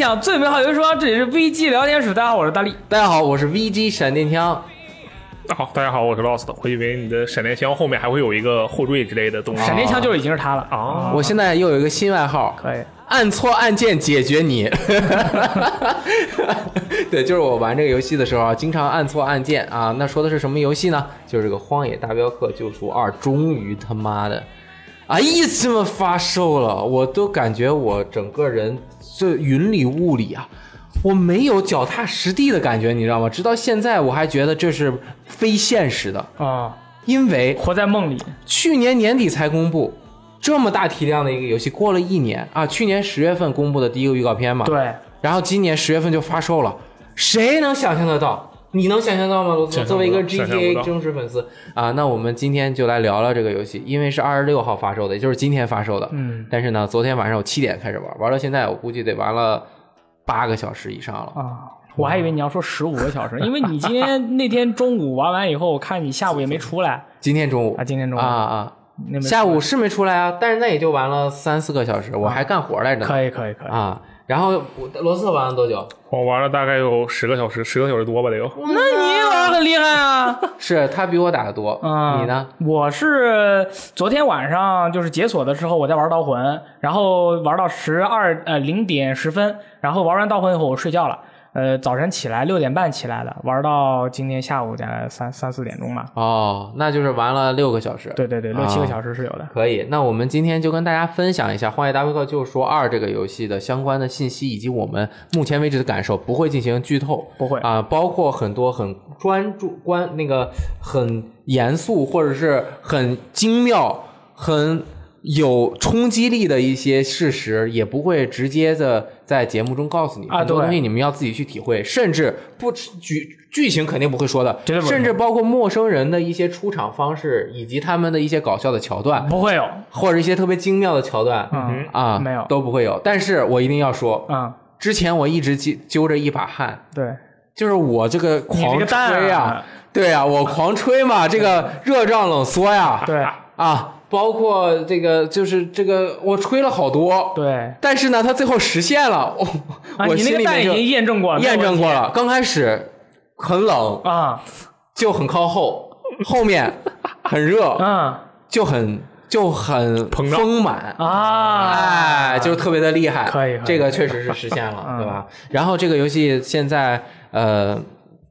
享最美好游戏时光，这里是 VG 聊天室。大家好，我是大力。大家好，我是 VG 闪电枪。好，大家好，我是 Lost。我以为你的闪电枪后面还会有一个后缀之类的东西。闪电枪就已经是他了啊！我现在又有一个新外号，可以按错按键解决你。对，就是我玩这个游戏的时候啊，经常按错按键啊。那说的是什么游戏呢？就是这个《荒野大镖客：救赎二》，终于他妈的，哎呀，这么发售了，我都感觉我整个人这云里雾里啊。我没有脚踏实地的感觉，你知道吗？直到现在我还觉得这是非现实的啊，因为活在梦里。去年年底才公布这么大体量的一个游戏，过了一年啊，去年十月份公布的第一个预告片嘛，对，然后今年十月份就发售了，谁能想象得到？你能想象到吗？作为一个 GTA 忠实粉丝啊，那我们今天就来聊聊这个游戏，因为是二十六号发售的，也就是今天发售的，嗯，但是呢，昨天晚上我七点开始玩，玩到现在，我估计得玩了。八个小时以上了啊！我还以为你要说十五个小时，因为你今天 那天中午玩完以后，我看你下午也没出来。今天中午啊，今天中午啊啊，下午是没出来啊，但是那也就玩了三四个小时，我还干活来着。可以可以可以啊！然后罗斯特玩了多久？我玩了大概有十个小时，十个小时多吧得有。那你也玩很厉害啊！是他比我打的多。嗯，你呢？我是昨天晚上就是解锁的时候，我在玩刀魂，然后玩到十二呃零点十分，然后玩完刀魂以后我睡觉了。呃，早晨起来六点半起来的，玩到今天下午大概三三四点钟吧。哦，那就是玩了六个小时。对对对，六七个小时是有的。可以，那我们今天就跟大家分享一下《荒野大镖客：救赎二》这个游戏的相关的信息，以及我们目前为止的感受，不会进行剧透，不会啊，包括很多很专注、关那个很严肃或者是很精妙、很。有冲击力的一些事实，也不会直接的在节目中告诉你。很多东西你们要自己去体会，甚至不剧剧情肯定不会说的，甚至包括陌生人的一些出场方式，以及他们的一些搞笑的桥段，不会有，或者一些特别精妙的桥段，嗯。啊，没有。都不会有。但是我一定要说，嗯，之前我一直揪揪着一把汗，对，就是我这个狂吹呀，对呀，我狂吹嘛，这个热胀冷缩呀，对啊。包括这个，就是这个，我吹了好多，对，但是呢，它最后实现了，我我心里面已经验证过了，验证过了。刚开始很冷啊，就很靠后，后面很热，啊，就很就很丰满。啊，哎，就特别的厉害，可以，这个确实是实现了，对吧？然后这个游戏现在呃。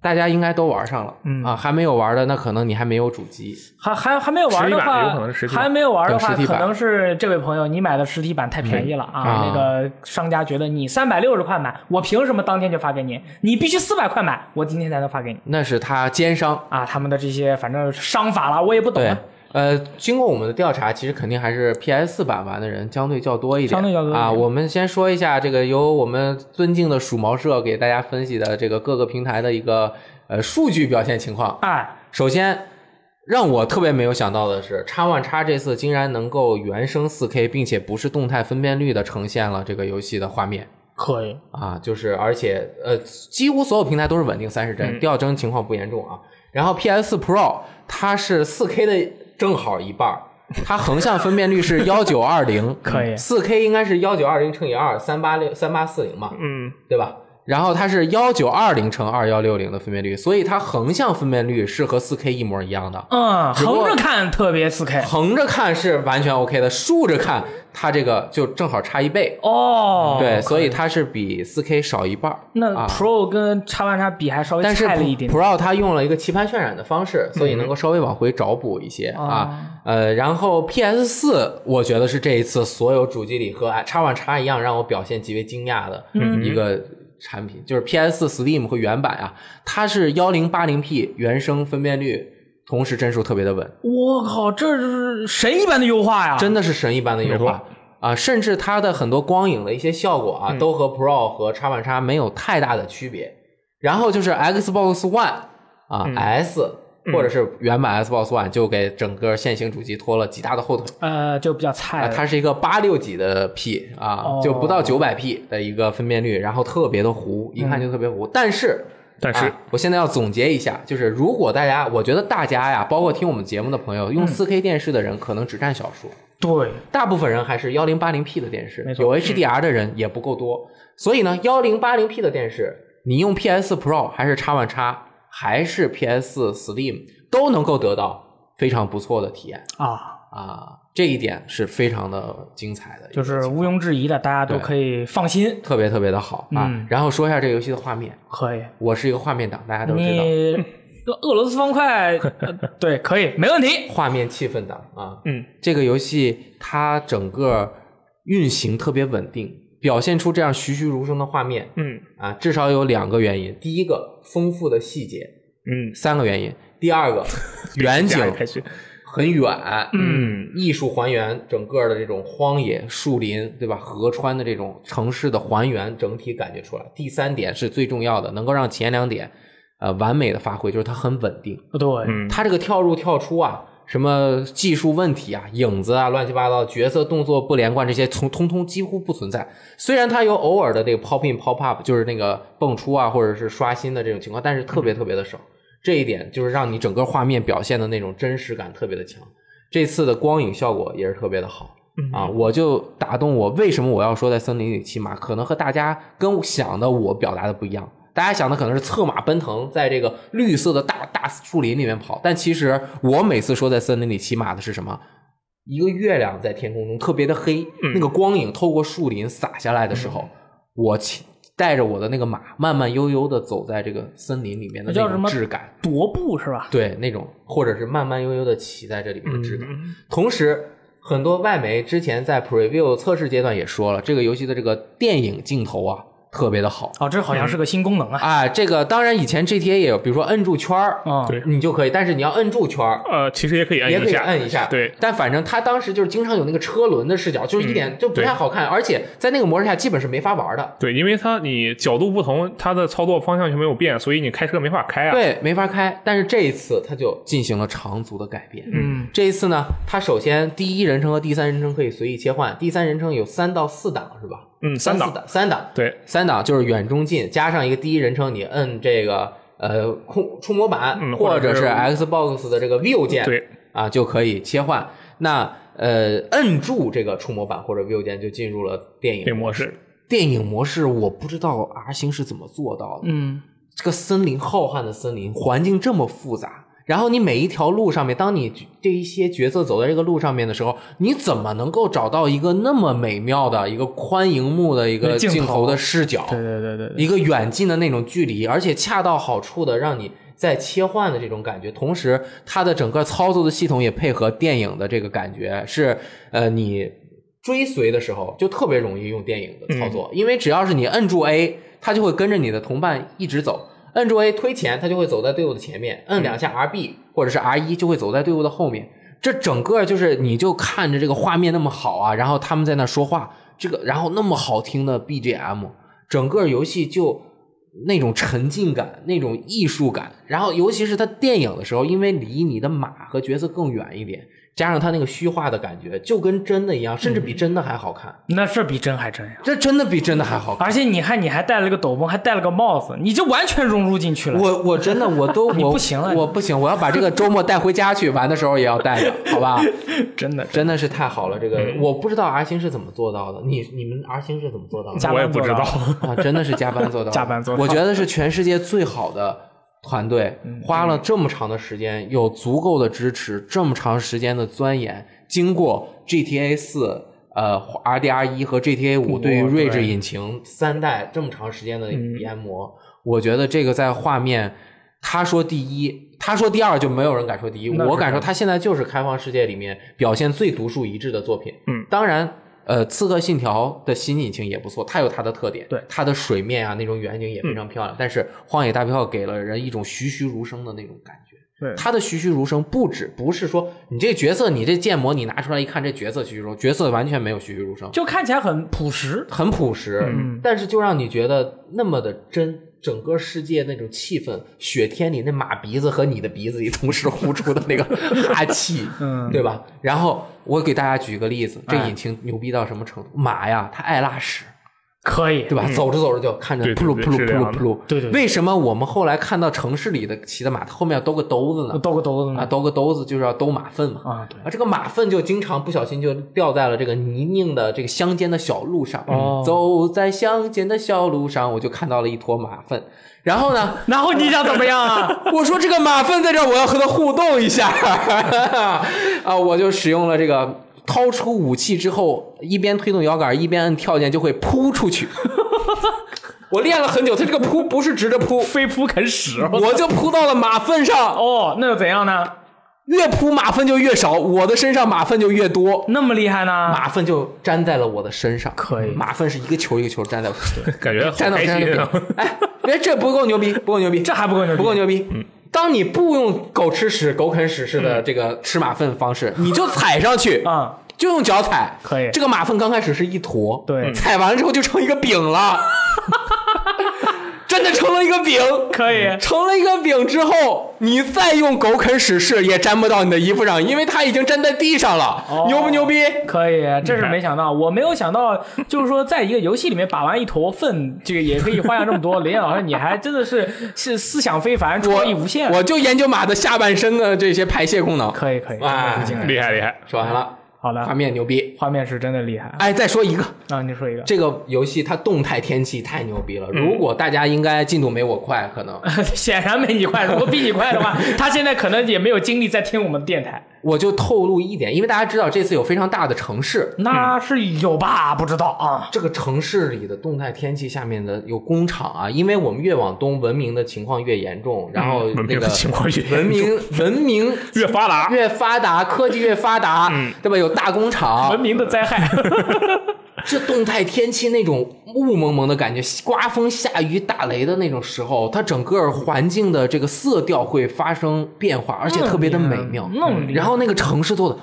大家应该都玩上了，嗯。啊，还没有玩的那可能你还没有主机，还还还没有玩的话，还没有玩的话，可能是这位朋友你买的实体版太便宜了啊，那个商家觉得你三百六十块买，我凭什么当天就发给你？你必须四百块买，我今天才能发给你。那是他奸商。啊，他们的这些反正商法了，我也不懂。呃，经过我们的调查，其实肯定还是 PS 四版玩的人相对较多一点。相对较多啊，我们先说一下这个由我们尊敬的鼠毛社给大家分析的这个各个平台的一个呃数据表现情况。哎，首先让我特别没有想到的是，叉 One 叉这次竟然能够原生 4K，并且不是动态分辨率的呈现了这个游戏的画面。可以啊，就是而且呃，几乎所有平台都是稳定三十帧，掉帧情况不严重啊。然后 PS 四 Pro 它是 4K 的。正好一半 它横向分辨率是幺九二零，可以，四 K 应该是幺九二零乘以二，三八六三八四零嘛，嗯，对吧？然后它是幺九二零乘二幺六零的分辨率，所以它横向分辨率是和四 K 一模一样的。嗯，横着看特别四 K，横着看是完全 OK 的，竖着看它这个就正好差一倍。哦，对，所以它是比四 K 少一半。那 Pro 跟叉 One 叉比还稍微差了一点。Pro 它用了一个棋盘渲染的方式，所以能够稍微往回找补一些啊。呃，然后 PS 四，我觉得是这一次所有主机里和叉 One 叉一样让我表现极为惊讶的一个。产品就是 PS Steam 和原版啊，它是幺零八零 P 原生分辨率，同时帧数特别的稳。我靠，这是神一般的优化呀！真的是神一般的优化啊！甚至它的很多光影的一些效果啊，都和 Pro 和叉 One 叉没有太大的区别。然后就是 Xbox One 啊 S。或者是原版 Xbox One 就给整个现行主机拖了极大的后腿，呃，就比较菜。它是一个八六几的 P 啊，就不到九百 P 的一个分辨率，然后特别的糊，一看就特别糊。但是，但是我现在要总结一下，就是如果大家，我觉得大家呀，包括听我们节目的朋友，用四 K 电视的人可能只占少数。对，大部分人还是幺零八零 P 的电视有 HDR 的人也不够多，所以呢，幺零八零 P 的电视，你用 PS Pro 还是 X One X 还是 PS Steam 都能够得到非常不错的体验啊，啊，这一点是非常的精彩的就是毋庸置疑的，大家都可以放心。特别特别的好啊。嗯然后说一下这个游戏的画面，可以，我是一个画面党，大家都知道，你俄罗斯方块，呃对，可以，没问题。画面气氛党啊。嗯，这个游戏它整个运行特别稳定，表现出这样栩栩如生的画面嗯啊，至少有两个原因。第一个，丰富的细节；嗯，三个原因。第二个，远景，很远，嗯，艺术还原整个的这种荒野、树林，对吧？河川的这种城市的还原，整体感觉出来。第三点是最重要的，能够让前两点呃完美的发挥，就是它很稳定。对，嗯它这个跳入跳出啊，什么技术问题啊、影子啊、乱七八糟、角色动作不连贯这些，从通通几乎不存在。虽然它有偶尔的那个 pop in pop up，就是那个蹦出啊，或者是刷新的这种情况，但是特别特别的少。这一点就是让你整个画面表现的那种真实感特别的强。这次的光影效果也是特别的好。啊，我就打动我。为什么我要说在森林里骑马？可能和大家跟想的我表达的不一样。大家想的可能是策马奔腾，在这个绿色的大大树林里面跑，但其实我每次说在森林里骑马的是什么？一个月亮在天空中特别的黑，那个光影透过树林洒下来的时候，我骑带着我的那个马，慢慢悠悠的走在这个森林里面的那种质感，踱步是吧？对那种，或者是慢慢悠悠的骑在这里面的质感。嗯同时，很多外媒之前在 preview 测试阶段也说了，这个游戏的这个电影镜头啊特别的好。哦，这好像是个新功能啊。啊，这个当然以前 GTA 也有，比如说摁住圈儿，啊，对你就可以，但是你要摁住圈儿，呃，其实也可以按也可以一下，摁一下。对，但反正他当时就是经常有那个车轮的视角，就是一点就不太好看，而且在那个模式下基本是没法玩的。对，因为它你角度不同，它的操作方向就没有变，所以你开车没法开啊。对，没法开。但是这一次它就进行了长足的改变。嗯，这一次呢，它首先第一人称和第三人称可以随意切换，第三人称有三到四档是吧？嗯，三档，三档，对，三档就是远中近，加上一个第一人称，你摁这个呃控触摸板、嗯或者是或者是 Xbox 的这个 View 键，对，啊就可以切换。那呃摁住这个触摸板或者 View 键就进入了电影模式。电影模式我不知道 R 星是怎么做到的。嗯，这个森林浩瀚的森林，环境这么复杂，然后你每一条路上面，当你这一些角色走在这个路上面的时候，你怎么能够找到一个那么美妙的一个宽荧幕的一个镜头的视角？对对对对对，一个远近的那种距离，而且恰到好处的让你在切换的这种感觉，同时它的整个操作的系统也配合电影的这个感觉，是呃你追随的时候就特别容易用电影的操作，因为只要是你摁住 A，它就会跟着你的同伴一直走。摁住 A 推前，他就会走在队伍的前面；摁两下 RB 或者是 R 一，就会走在队伍的后面。这整个就是你就看着这个画面那么好啊，然后他们在那说话，这个然后那么好听的 BGM，整个游戏就那种沉浸感、那种艺术感，然后尤其是它电影的时候，因为离你的马和角色更远一点，加上它那个虚化的感觉，就跟真的一样，甚至比真的还好看。那是比真还真呀。这真的比真的还好看。而且你看，你还戴了个斗篷，还戴了个帽子，你就完全融入进去了。我我真的我都 你我不行了我不行，我要把这个周末带回家去，玩的时候也要带着，好吧？真的，真的是太好了，这个我不知道 R 星是怎么做到的，你你们 R 星是怎么做到的？我也不知道。啊，真的是加班做到的，加班做到我觉得是全世界最好的团队，花了这么长的时间，有足够的支持，这么长时间的钻研，经过 GTA 四。呃，RDR 一和 GTA 五对于哇睿智对引擎三代这么长时间的研磨，我觉得这个在画面，他说第一，他说第二，就没有人敢说第一。我敢说，他现在就是开放世界里面表现最独树一帜的作品。嗯，当然，呃，《刺客信条》的新引擎也不错，它有它的特点，对它的水面啊那种远景也非常漂亮。但是《荒野大镖客》给了人一种栩栩如生的那种感觉。对它的栩栩如生不止不是说你这角色，你这建模你拿出来一看，这角色栩栩如生，角色完全没有栩栩如生，就看起来很朴实。很朴实，嗯但是就让你觉得那么的真，整个世界那种气氛，雪天里那马鼻子和你的鼻子里同时呼出的那个哈气，嗯对吧？然后我给大家举个例子，这哎引擎牛逼到什么程度？马呀，它爱拉屎，可以对吧？走着走着就看着对对扑噜扑噜对是这样的扑噜扑噜。对对对为什么我们后来看到城市里的骑的马，它后面要兜个兜子呢？兜个兜子啊，呢兜个兜子就是要兜马粪嘛。啊，对，啊，这个马粪就经常不小心就掉在了这个泥泞的这个乡间的小路上。哦走在乡间的小路上，我就看到了一坨马粪。然后呢，然后你想怎么样啊？我说这个马粪在这儿，我要和它互动一下 啊！我就使用了这个掏出武器之后，一边推动摇杆一边摁跳键，就会扑出去。我练了很久，他这个扑不是直着扑，飞扑啃屎！我就扑到了马粪上，哦，那又怎样呢？越扑马粪就越少，我的身上马粪就越多。那么厉害呢？马粪就粘在了我的身上，可以马粪是一个球一个球粘在我身上，感觉好粘到我开心啊！身上就哎，别这不够牛逼，不够牛逼，这还不够牛逼不够牛逼。嗯，当你不用狗吃屎、狗啃屎似的这个吃马粪方式，你就踩上去，啊，就用脚踩，可以。这个马粪刚开始是一坨，对。踩完了之后就成一个饼了，真的成了一个饼。可以。成了一个饼之后，你再用狗啃屎式也粘不到你的衣服上，因为它已经粘在地上了，哦牛不牛逼？可以，这是没想到，我没有想到，就是说，在一个游戏里面把玩一坨粪，这个也可以花样这么多。林老师，你还真的是是思想非凡，创意无限。我就研究马的下半身的这些排泄功能。可以可以，哎真的是惊人厉害厉害，说完了，好的画面牛逼。画面是真的厉害哎，再说一个，啊！你说一个，这个游戏它动态天气太牛逼了。嗯如果大家应该进度没我快，可能 显然没你快。如果比你快的话，他现在可能也没有精力在听我们的电台。我就透露一点，因为大家知道这次有非常大的城市，那是有吧？不知道啊。这个城市里的动态天气下面的有工厂啊，因为我们越往东，文明的情况越严重，然后文明的那个情况越文明文明 越发达，越发达，科技越发达，对吧？有大工厂，文明的灾害，这动态天气那种雾蒙蒙的感觉，刮风下雨打雷的那种时候，它整个环境的这个色调会发生变化，而且特别的美妙。然后那个城市做的，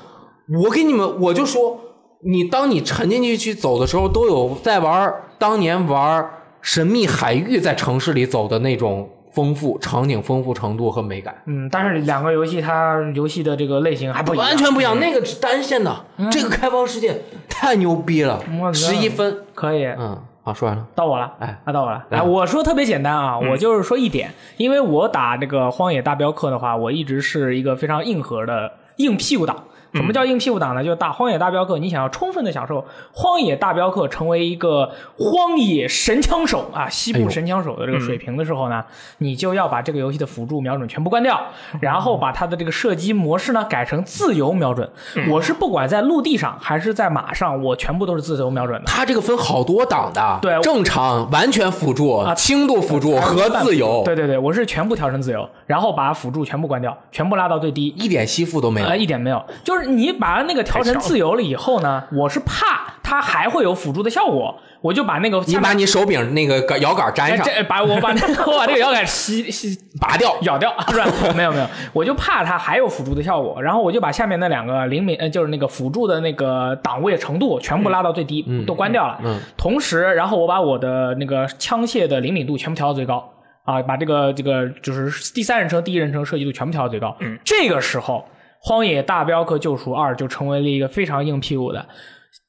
我给你们，我就说，你当你沉浸进去去走的时候，都有在玩当年玩神秘海域在城市里走的那种丰富场景、丰富程度和美感。嗯，但是两个游戏它游戏的这个类型还不一样，完全不一样，那个是单线的，这个开放世界太牛逼了我，十一分。可以。嗯，好，说完了。到我了，哎啊，到我了。来哎，我说特别简单啊，我就是说一点，因为我打这个荒野大镖客的话，我一直是一个非常硬核的硬屁股党。什么叫硬屁股党呢？就是打荒野大镖客，你想要充分的享受荒野大镖客成为一个荒野神枪手啊，西部神枪手的这个水平的时候呢，你就要把这个游戏的辅助瞄准全部关掉，然后把它的这个射击模式呢改成自由瞄准。我是不管在陆地上还是在马上，我全部都是自由瞄准的。它这个分好多档的，对正常、完全辅助、轻度辅助和自由，对对对，我是全部调成自由，然后把辅助全部关掉，全部拉到最低。一点吸附都没有。呃，一点没有，就是你把那个调成自由了以后呢，我是怕它还会有辅助的效果，我就把那个你把你手柄那个摇杆粘上，哎这把 我把那个我把这个摇杆吸吸拔掉。咬掉，是吧？没有没有，我就怕它还有辅助的效果，然后我就把下面那两个灵敏，呃，就是那个辅助的那个档位程度全部拉到最低，都关掉了。嗯同时，然后我把我的那个枪械的灵敏度全部调到最高。啊，把这个这个就是第三人称、第一人称射击度全部调到最高。嗯，这个时候，《荒野大镖客：救赎二》就成为了一个非常硬屁股的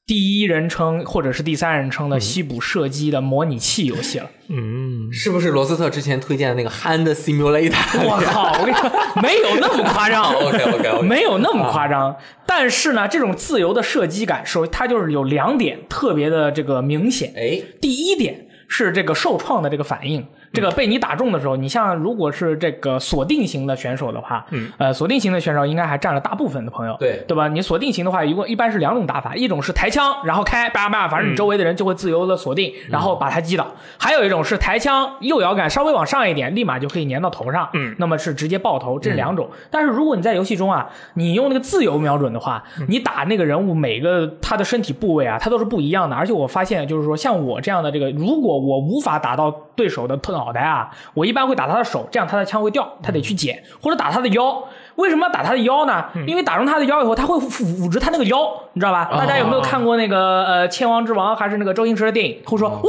第一人称或者是第三人称的西部射击的模拟器游戏了。嗯，是不是罗斯特之前推荐的那个 Hand Simulator？我靠！我跟你说，没有那么夸张。OK，OK，OK 没有那么夸张。但是呢，这种自由的射击感受，它就是有两点特别的这个明显。哎，第一点是这个受创的这个反应。这个被你打中的时候，你像如果是这个锁定型的选手的话，嗯，呃，锁定型的选手应该还占了大部分的朋友，对对吧？你锁定型的话，一共一般是两种打法，一种是抬枪然后开叭叭，反正你周围的人就会自由的锁定，然后把他击倒；还有一种是抬枪右摇杆稍微往上一点，立马就可以粘到头上，嗯，那么是直接爆头，这是两种。但是如果你在游戏中啊，你用那个自由瞄准的话，你打那个人物每个他的身体部位啊，他都是不一样的。而且我发现，就是说像我这样的这个，如果我无法打到对手的脑袋啊，我一般会打他的手，这样他的枪会掉，他得去捡，或者打他的腰。为什么要打他的腰呢？因为打中他的腰以后，他会捂捂着他那个腰，你知道吧？大家有没有看过那个呃《千王之王》还是那个周星驰的电影？会说哇，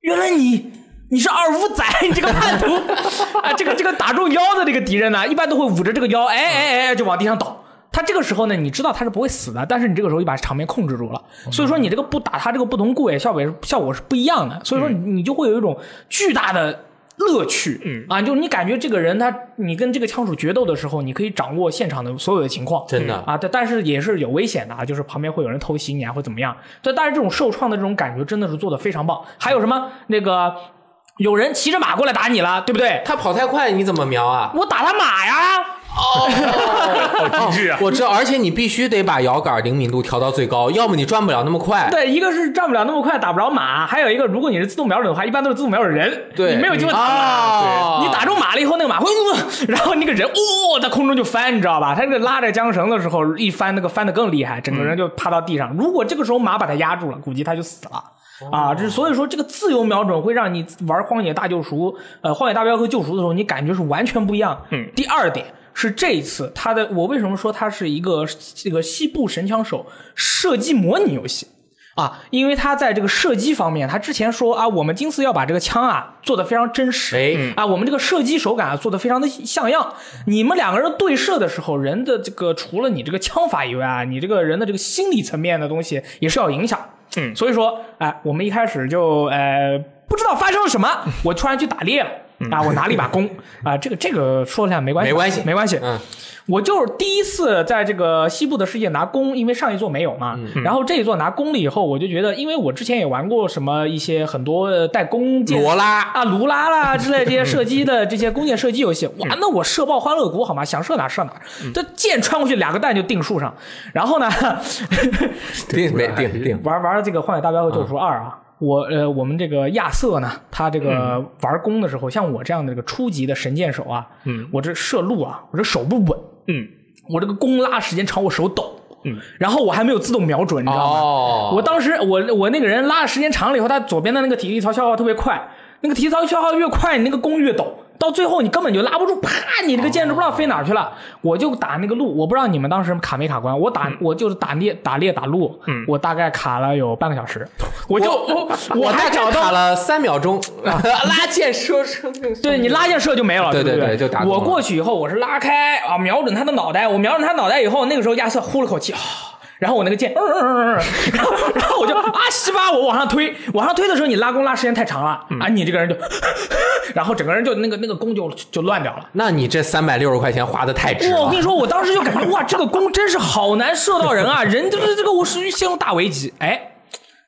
原来你。你是二五仔，你这个叛徒啊！这个这个打中腰的这个敌人呢，一般都会捂着这个腰，哎哎哎，就往地上倒。他他这个时候呢，你知道他是不会死的，但是你这个时候就把场面控制住了，所以说你这个不打他这个不同部位效果是效果是不一样的，所以说你你就会有一种巨大的。乐趣，嗯啊，就是你感觉这个人他，你跟这个枪手决斗的时候，你可以掌握现场的所有的情况，真的啊，但但是也是有危险的啊，就是旁边会有人偷袭你啊，或怎么样。对，但是这种受创的这种感觉真的是做的非常棒。还有什么那个有人骑着马过来打你了，对不对？他跑太快，你怎么瞄啊？我打他马呀，哦好机智啊！我知道，而且你必须得把摇杆灵敏度调到最高，要么你转不了那么快。对，一个是转不了那么快，打不着马，还有一个如果你是自动瞄准的话，一般都是自动瞄准人，对，你没有机会打马。你打中马了以后，那个马会，然后那个人哦，在空中就翻，你知道吧？他这个拉着缰绳的时候一翻，那个翻的更厉害，整个人就趴到地上。如果这个时候马把他压住了，估计他就死了。啊，这所以说这个自由瞄准会让你玩《荒野大救赎》呃《荒野大镖客：救赎》的时候，你感觉是完全不一样。嗯，第二点是这一次它的，我为什么说它是一个这个西部神枪手射击模拟游戏？啊，因为他在这个射击方面，他之前说啊，我们今次要把这个枪啊做的非常真实，哎啊，我们这个射击手感啊做的非常的像样。你们两个人对射的时候，人的这个除了你这个枪法以外啊，你这个人的这个心理层面的东西也是要影响。嗯所以说，哎，我们一开始就呃不知道发生了什么，我突然去打猎了。啊，我拿了一把弓啊，这个这个说一下没关系，没关系没关系。嗯，我就是第一次在这个西部的世界拿弓，因为上一座没有嘛，然后这一座拿弓了以后，我就觉得，因为我之前也玩过什么一些很多呃带弓箭罗拉啊、卢拉啦之类这些射击的这些弓箭射击游戏，哇，那我射爆欢乐谷好吗？想射哪射哪，这箭穿过去两个弹就定树上，然后呢，定没定定，玩玩这个《荒野大镖客：救赎二》啊，我呃，我们这个亚瑟呢，他这个玩弓的时候，像我这样的这个初级的神箭手啊，嗯，我这射路啊，我这手不稳，嗯。我这个弓拉时间长，我手抖，嗯，然后我还没有自动瞄准，你知道吗？哦。我当时我我那个人拉的时间长了以后，他左边的那个体力槽消耗特别快，那个体力槽消耗越快，你那个弓越抖，到最后你根本就拉不住，啪，你这个箭就不知道飞哪去了。我就打那个路，我不知道你们当时卡没卡关，我打、我就是打猎打猎打路，嗯。我大概卡了有半个小时，我就我我还找到卡了三秒钟，拉箭射射，对你拉箭射就没有了，对对对？对就打我过去以后，我是拉开啊，瞄准他的脑袋，我瞄准他脑袋以后，那个时候亚瑟呼了口气啊。然后我那个箭，嗯嗯嗯嗯，然后然后我就啊西吧，我往上推，往上推的时候你拉弓拉时间太长了，啊你这个人就，然后整个人就那个那个弓就就乱掉了。那你这三百六十块钱花的太值了我跟你。说，我当时就感觉哇，这个弓真是好难射到人啊，人就是这个我属于陷入大危机，哎。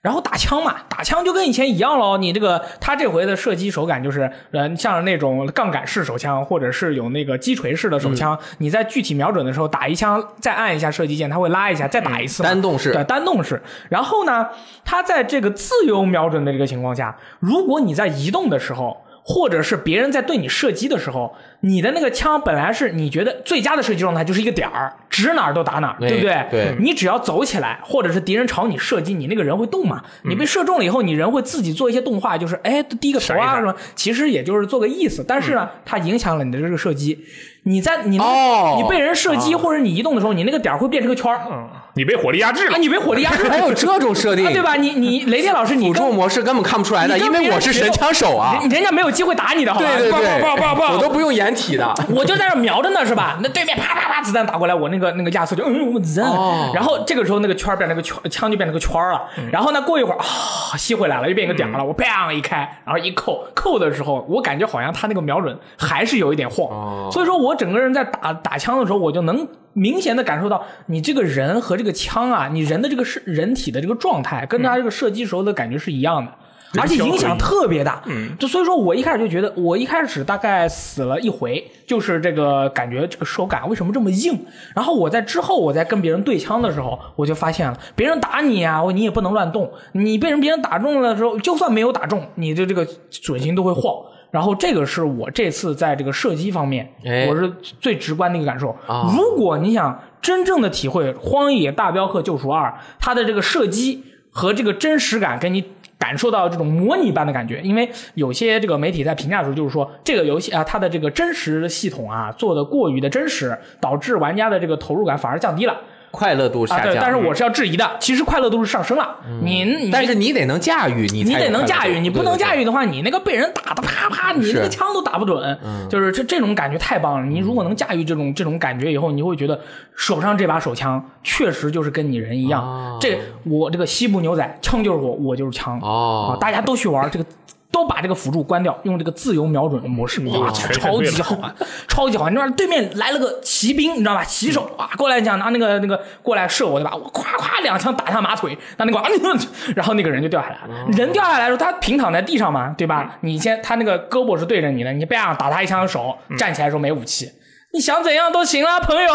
然后打枪嘛，打枪就跟以前一样喽。你这个他这回的射击手感就是，呃，像那种杠杆式手枪，或者是有那个击锤式的手枪，你在具体瞄准的时候打一枪，再按一下射击键，它会拉一下，再打一次嘛。单动式对，单动式。然后呢，它在这个自由瞄准的这个情况下，如果你在移动的时候，或者是别人在对你射击的时候，你的那个枪本来是你觉得最佳的射击状态就是一个点儿，指哪儿都打哪儿，哎对不对？对你只要走起来，或者是敌人朝你射击，你那个人会动嘛？你被射中了以后，你人会自己做一些动画，就是哎低个头啊什么，其实也就是做个意思。但是呢，它影响了你的这个射击。你在你那哦你被人射击或者你移动的时候，你那个点儿会变成个圈儿嗯，你被火力压制了啊，了，你被火力压制了 还有这种设定啊，，对吧？你你雷电老师，你辅跟助模式根本看不出来的，你跟因为我是神枪手啊。人人家没有机会打你的，好吧？对对对，我都不用掩体的。我就在那瞄着呢，是吧？那对面啪啪啪子弹打过来，我那个那个亚瑟就嗯，我子弹。哦然后这个时候那个圈儿变成个圈，枪就变成个圈儿了。然后呢，过一会儿啊，吸回来了，又变一个点儿了。我砰一开，然后一扣，扣的时候，我感觉好像他那个瞄准还是有一点晃。哦所以说我我整个人在打打枪的时候，我就能明显的感受到你这个人和这个枪啊，你人的这个是人体的这个状态，跟他这个射击时候的感觉是一样的。而且影响特别大，嗯，就所以说我一开始就觉得，我一开始大概死了一回，就是这个感觉这个手感为什么这么硬？然后我在之后我在跟别人对枪的时候，我就发现了，别人打你啊，你也不能乱动，你被人别人打中了的时候，就算没有打中，你的这个准心都会晃。然后这个是我这次在这个射击方面，哎我是最直观的一个感受。啊如果你想真正的体会《荒野大镖客：救赎二》它的这个射击和这个真实感，跟你感受到这种模拟般的感觉。因为有些这个媒体在评价的时候，就是说这个游戏啊，它的这个真实系统啊做的过于的真实，导致玩家的这个投入感反而降低了。快乐度啊，对，下降。但是我是要质疑的，其实快乐度是上升了。你你但是你得能驾驭，你你得能驾驭，你不能驾驭对的话，你那个被人打的啪啪，你那个枪都打不准，就是这这种感觉太棒了。你如果能驾驭这种这种感觉以后，你会觉得手上这把手枪确实就是跟你人一样。哦这我这个西部牛仔，枪就是我，我就是枪。哦啊，大家都去玩这个。都把这个辅助关掉，用这个自由瞄准模式，哇，超级好玩，超级好玩。你知道对面来了个骑兵，你知道吧？骑手啊，过来讲拿那个那个过来射我，对吧？我咵咵两枪打他马腿，那那个啊，然后那个人就掉下来了。人掉下来的时候，他平躺在地上嘛，对吧？你先他那个胳膊是对着你的，你啪打他一枪手，站起来的时候没武器。你想怎样都行啊，朋友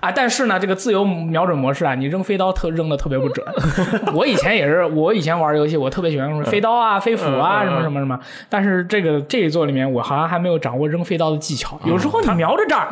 啊！但是呢，这个自由瞄准模式啊，你扔飞刀特扔的特别不准。我以前也是，我以前玩游戏，我特别喜欢用飞刀啊、飞斧啊，什么什么什么。但是这个这一座里面，我好像还没有掌握扔飞刀的技巧。有时候你瞄着这儿，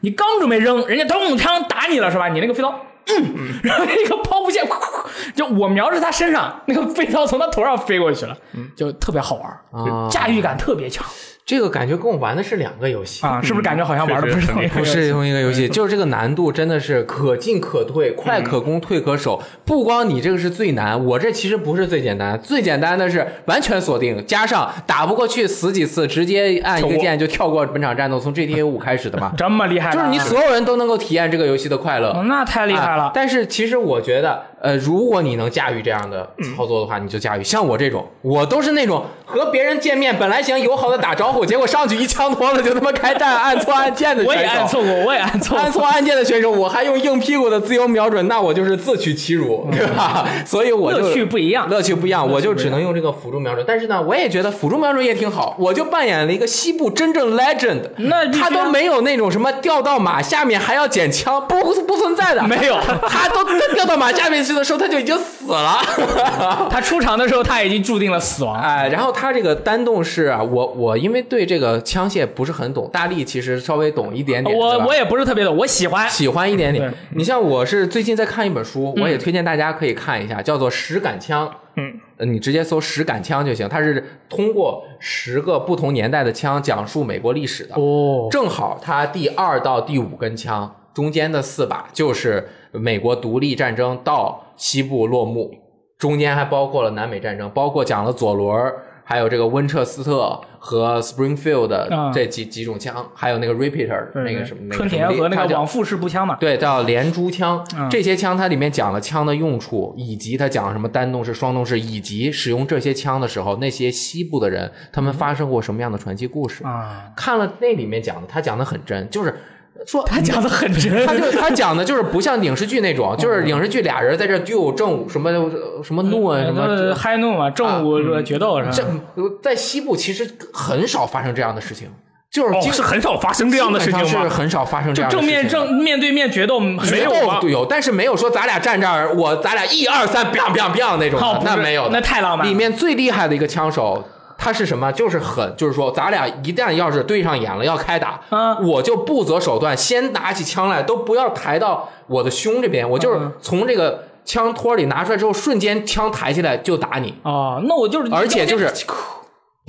你刚准备扔，人家咚枪打你了是吧？你那个飞刀。嗯，然后那个抛物线，就我瞄着他身上，那个飞刀从他头上飞过去了，就特别好玩，啊驾驭感特别强这个感觉跟我玩的是两个游戏。啊！是不是感觉好像玩的不是同一个不是同一个游戏，就是这个难度真的是可进可退，快可攻，退可守。不光你这个是最难，我这其实不是最简单，最简单的是完全锁定，加上打不过去死几次，直接按一个键就跳过本场战斗，从 GTA 五开始的嘛。这么厉害啊，就是你所有人都能够体验这个游戏的快乐。哦那太厉害了啊。但是其实我觉得，呃，如果你能驾驭这样的操作的话，你就驾驭。像我这种，我都是那种和别人见面，本来想友好的打招呼，结果上去一枪托了就他妈开战，按错按键的我也选手。按错过，我也按错。按错按键的选手，我还用硬屁股的自由瞄准，那我就是自取其辱，对吧？所以我就乐趣不一样乐趣不一样，我就只能用这个辅助瞄准。但是呢，我也觉得辅助瞄准也挺好，我就扮演了一个西部真正 legend，那他都没有那种什么掉到马下面还要捡枪，不不存在的，没有 他都掉到马下面去的时候他就已经死了。他出场的时候，他已经注定了死亡。哎，然后他这个单动式啊，我我因为对这个枪械不是很懂，大力其实稍微懂一点点，我我也不是特别懂，我喜欢。喜欢一点点。你像我是最近在看一本书，我也推荐大家可以看一下，叫做《实感枪》。嗯，呃，你直接搜“实感枪”就行。它是通过十个不同年代的枪讲述美国历史的。哦，正好它第二到第五根枪中间的四把就是美国独立战争到西部落幕，中间还包括了南美战争，包括讲了左轮，还有这个温彻斯特和 Springfield 啊这几、几种枪，还有那个 Repeater 那个什么那个春田和那个往复式步枪嘛。对，叫连珠枪。嗯这些枪它里面讲了枪的用处，以及它讲了什么单动式、双动式，以及使用这些枪的时候，那些西部的人他们发生过什么样的传奇故事。啊，看了那里面讲的，他讲的很真，就是说他讲的很真。他就 他讲的就是不像影视剧那种，就是影视剧俩人在这就正午什么什么怒啊什么呃嗨怒嘛，正午决斗这是吧？在西部其实很少发生这样的事情，就是哦，基是很少发生这样的事情是？很少发生这样的事情正面正面对面决斗没没有吧？有，但是没有说咱俩站这儿，我咱俩一二三，biang biang biang 那种的，哦那没有的，那太浪漫里面最厉害的一个枪手，他是什么？就是狠，就是说咱俩一旦要是对上眼了，要开打，啊。我就不择手段，先拿起枪来，都不要抬到我的胸这边，我就是嗯。从这个枪托里拿出来之后，瞬间枪抬起来就打你，哦，那我就是，而且就是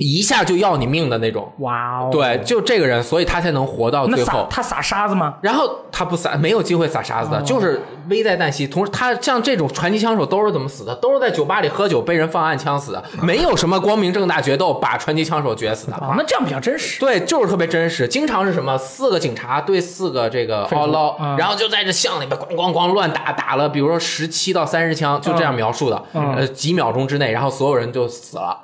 一下就要你命的那种。哇哦，对，就这个人，所以他才能活到最后。撒他撒沙子吗？然后他不撒，没有机会撒沙子的，哦就是危在旦夕。同时，他像这种传奇枪手都是怎么死的？都是在酒吧里喝酒被人放暗枪死的，没有什么光明正大决斗把传奇枪手决死的。啊，那这样比较真实。对，就是特别真实。经常是什么四个警察对四个这个然后就在这巷里面咣咣咣乱打，打了比如说十七到三十枪，就这样描述的。嗯呃，几秒钟之内，然后所有人就死了，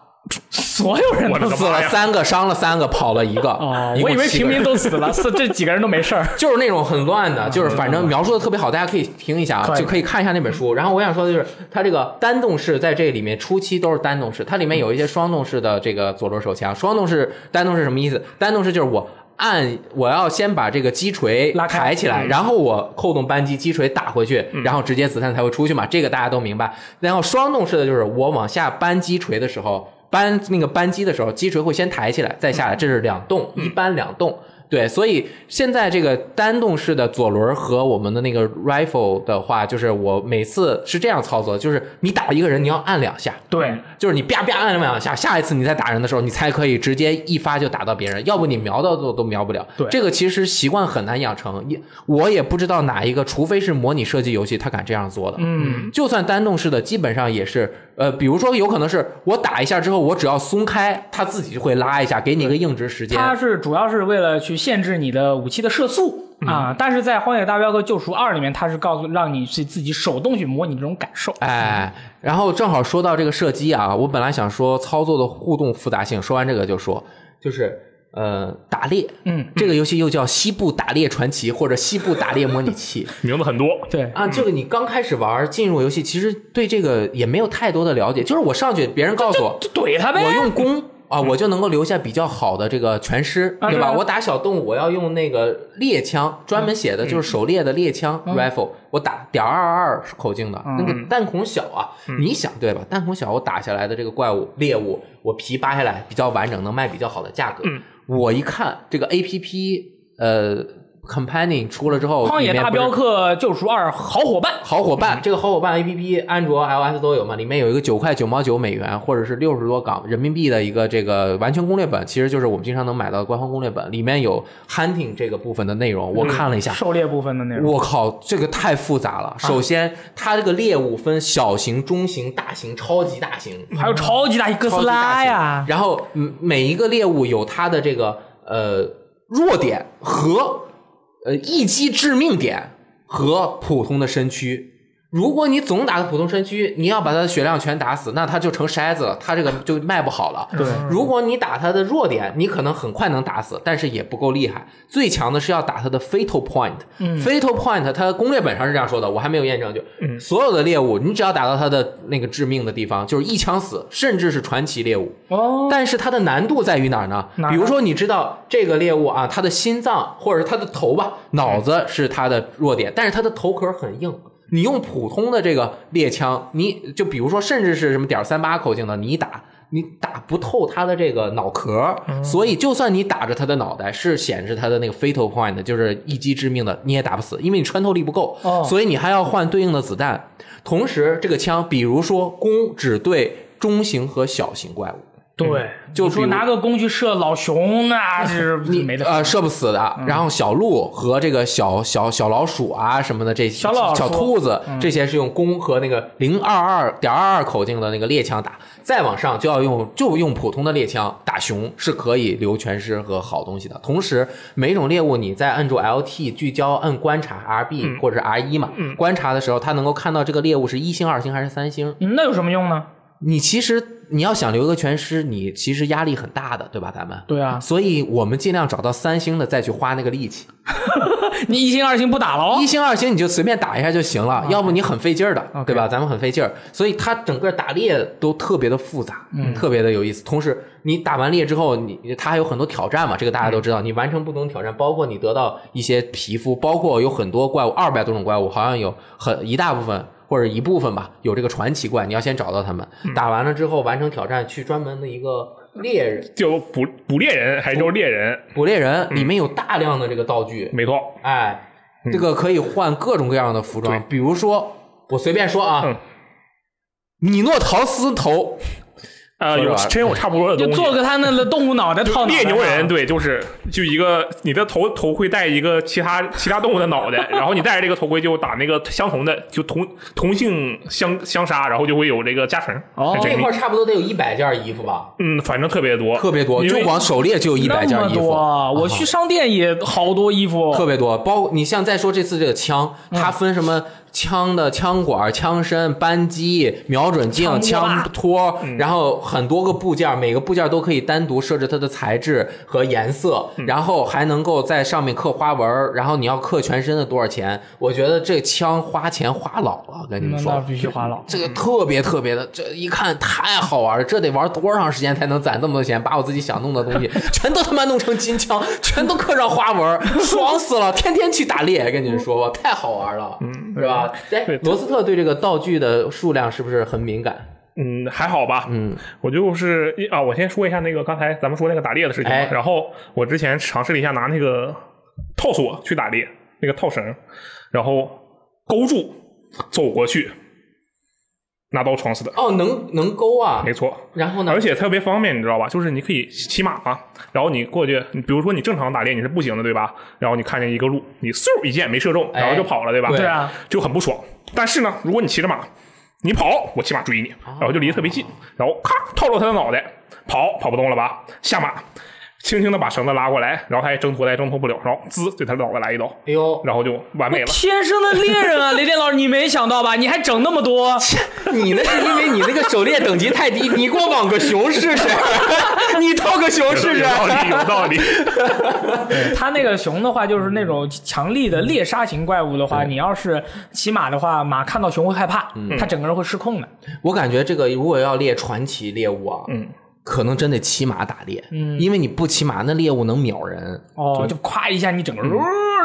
所有人都死了三个，伤了三个，跑了一个。哦，我以为平民都死了，是这几个人都没事儿。就是那种很乱的，就是反正描述的特别好，大家可以听一下啊，就可以看一下那本书。然后我想说的就是，它这个单动式在这里面初期都是单动式，它里面有一些双动式的这个左轮手枪。双动式、单动式什么意思？单动式就是我。按我要先把这个击锤拉抬起来，嗯然后我扣动扳机，击锤打回去，然后直接子弹才会出去嘛，这个大家都明白。然后双动式的就是我往下扳击锤的时候，扳那个扳机的时候，击锤会先抬起来再下来，这是两动，一扳两动。对，所以现在这个单动式的左轮和我们的那个 rifle 的话，就是我每次是这样操作，就是你打一个人，你要按两下，对，就是你啪啪按两下，下一次你再打人的时候，你才可以直接一发就打到别人，要不你瞄到都都瞄不了。对这个其实习惯很难养成，也我也不知道哪一个，除非是模拟射击游戏，他敢这样做的。嗯，就算单动式的，基本上也是，呃，比如说有可能是我打一下之后，我只要松开，它自己就会拉一下，给你一个硬直时间。它是主要是为了去限制你的武器的射速。啊，但是在《荒野大镖客：救赎二》里面，它是告诉让你去自己手动去模拟这种感受。哎，然后正好说到这个射击啊，我本来想说操作的互动复杂性，说完这个就说，就是呃打猎，嗯，这个游戏又叫《西部打猎传奇》或者《西部打猎模拟器 》名字很多，对，啊。这个你刚开始玩进入游戏，其实对这个也没有太多的了解，就是我上去，别人告诉我，就怼他呗。我用弓啊，我就能够留下比较好的这个全尸，对吧？我打小动物，我要用那个猎枪，专门写的就是狩猎的猎枪、rifle，我打点二二口径的，那个弹孔小啊，你想对吧？弹孔小，我打下来的这个怪物猎物，我皮扒下来比较完整，能卖比较好的价格。我一看这个 A P P，呃，Companion 出了之后，《荒野大镖客：救赎二》好伙伴，好伙伴，这个好伙伴 A P P，安卓、iOS 都有嘛？里面有一个九块九毛九美元，或者是六十多港人民币的一个这个完全攻略本，其实就是我们经常能买到的官方攻略本，里面有 hunting 这个部分的内容。我看了一下，狩猎部分的内容。我靠，这个太复杂了。首先，它这个猎物分小型、中型、大型、超级大型，还有超级大型哥斯拉呀，然后嗯每一个猎物有它的这个呃弱点和呃一击致命点和普通的身躯。如果你总打个普通身躯，你要把它的血量全打死，那它就成筛子了，它这个就卖不好了。对如果你打它的弱点，你可能很快能打死，但是也不够厉害。最强的是要打它的 fatal point。fatal point 它攻略本上是这样说的，我还没有验证。就所有的猎物，你只要打到它的那个致命的地方，就是一枪死，甚至是传奇猎物。哦，但是它的难度在于哪儿呢？哪儿呢比如说，你知道这个猎物啊，它的心脏或者是它的头吧，脑子是它的弱点，但是它的头壳很硬。你用普通的这个猎枪，你就比如说，甚至是什么点三八口径的，你一打你打不透它的这个脑壳，所以就算你打着它的脑袋，是显示它的那个 fatal point，就是一击致命的，你也打不死，因为你穿透力不够，哦所以你还要换对应的子弹。同时，这个枪，比如说弓只对中型和小型怪物。对，就说拿个弓去射老熊，那 是没得呃，射不死的。嗯然后小鹿和这个小小小老鼠啊什么的，这些小老小兔子嗯这些是用弓和那个零二二点二二口径的那个猎枪打，再往上就要用就用普通的猎枪打熊是可以留全尸和好东西的。同时，每种猎物你在按住 LT 聚焦按观察 RB 或者是 R 一嘛，观察的时候，它能够看到这个猎物是一星、二星还是三星。嗯那有什么用呢？你其实你要想留个全尸，你其实压力很大的，对吧？咱们对啊，所以我们尽量找到三星的，再去花那个力气。你一星二星不打了哦一。星、二星你就随便打一下就行了，要不你很费劲儿的对吧？咱们很费劲儿，所以它整个打猎都特别的复杂，嗯特别的有意思。同时，你打完猎之后，你它还有很多挑战嘛，这个大家都知道。你完成不同挑战，包括你得到一些皮肤，包括有很多怪物，二百多种怪物，好像有很一大部分。或者一部分吧，有这个传奇怪，你要先找到他们。嗯打完了之后，完成挑战，去专门的一个猎人。就捕捕猎人还是就是猎人，捕猎人，里面有大量的这个道具，没错，哎，这个可以换各种各样的服装，比如说我随便说啊，嗯。米诺陶斯头，呃，有真有差不多的就东西。做个他那个动物脑袋套脑袋猎牛人对，就是就一个你的头头盔戴一个其他其他动物的脑袋，然后你戴着这个头盔就打那个相同的，就同同性相相杀，然后就会有这个加成。哦很神秘这块差不多得有一百件衣服吧，嗯，反正特别多，特别多，因为就光狩猎就有一百件衣服我去商店也好多衣服，特别多。包你像再说这次这个枪，嗯它分什么枪的枪管、枪身、扳机、瞄准镜、枪托然后很多个部件，每个部件都可以单独设置它的材质和颜色，嗯然后还能够在上面刻花纹，然后你要刻全身的多少钱？我觉得这枪花钱花老了，跟你们说。必须花老。这个特别特别的，这一看太好玩了，这得玩多长时间才能攒这么多钱？把我自己想弄的东西 全都他妈弄成金枪，全都刻上花纹，爽死了！天天去打猎，跟你们说 吧，太好玩了，嗯，是吧？哎对，罗斯特对这个道具的数量是不是很敏感？嗯，还好吧。嗯，我就是一啊，我先说一下那个刚才咱们说那个打猎的事情。哎然后我之前尝试了一下拿那个套索去打猎，那个套绳，然后勾住走过去，拿刀闯死的。哦，能能勾啊没，错，然后呢？而且特别方便，你知道吧？就是你可以骑马嘛，然后你过去，你比如说你正常打猎你是不行的，对吧？然后你看见一个鹿，你嗖一箭没射中，然后就跑了，对吧？对对啊，就很不爽。但是呢，如果你骑着马，你跑，我骑马追你，然后就离得特别近，然后咔套住他的脑袋，跑跑不动了吧？下马，轻轻的把绳子拉过来，然后他也挣脱，他也挣脱不了，然后滋对他脑袋来一刀，哎呦，然后就完美了。天生的猎人啊，雷电老师，你没想到吧？你还整那么多，你那是因为你那个狩猎等级太低，你给我网个熊试试，你套个熊试试有。道理，有道理。他那个熊的话，就是那种强力的猎杀型怪物的话，你要是骑马的话，马看到熊会害怕，他整个人会失控的。我感觉这个如果要猎传奇猎物啊，嗯，可能真得骑马打猎，嗯，因为你不骑马，那猎物能秒人哦，就咵一下，你整个人、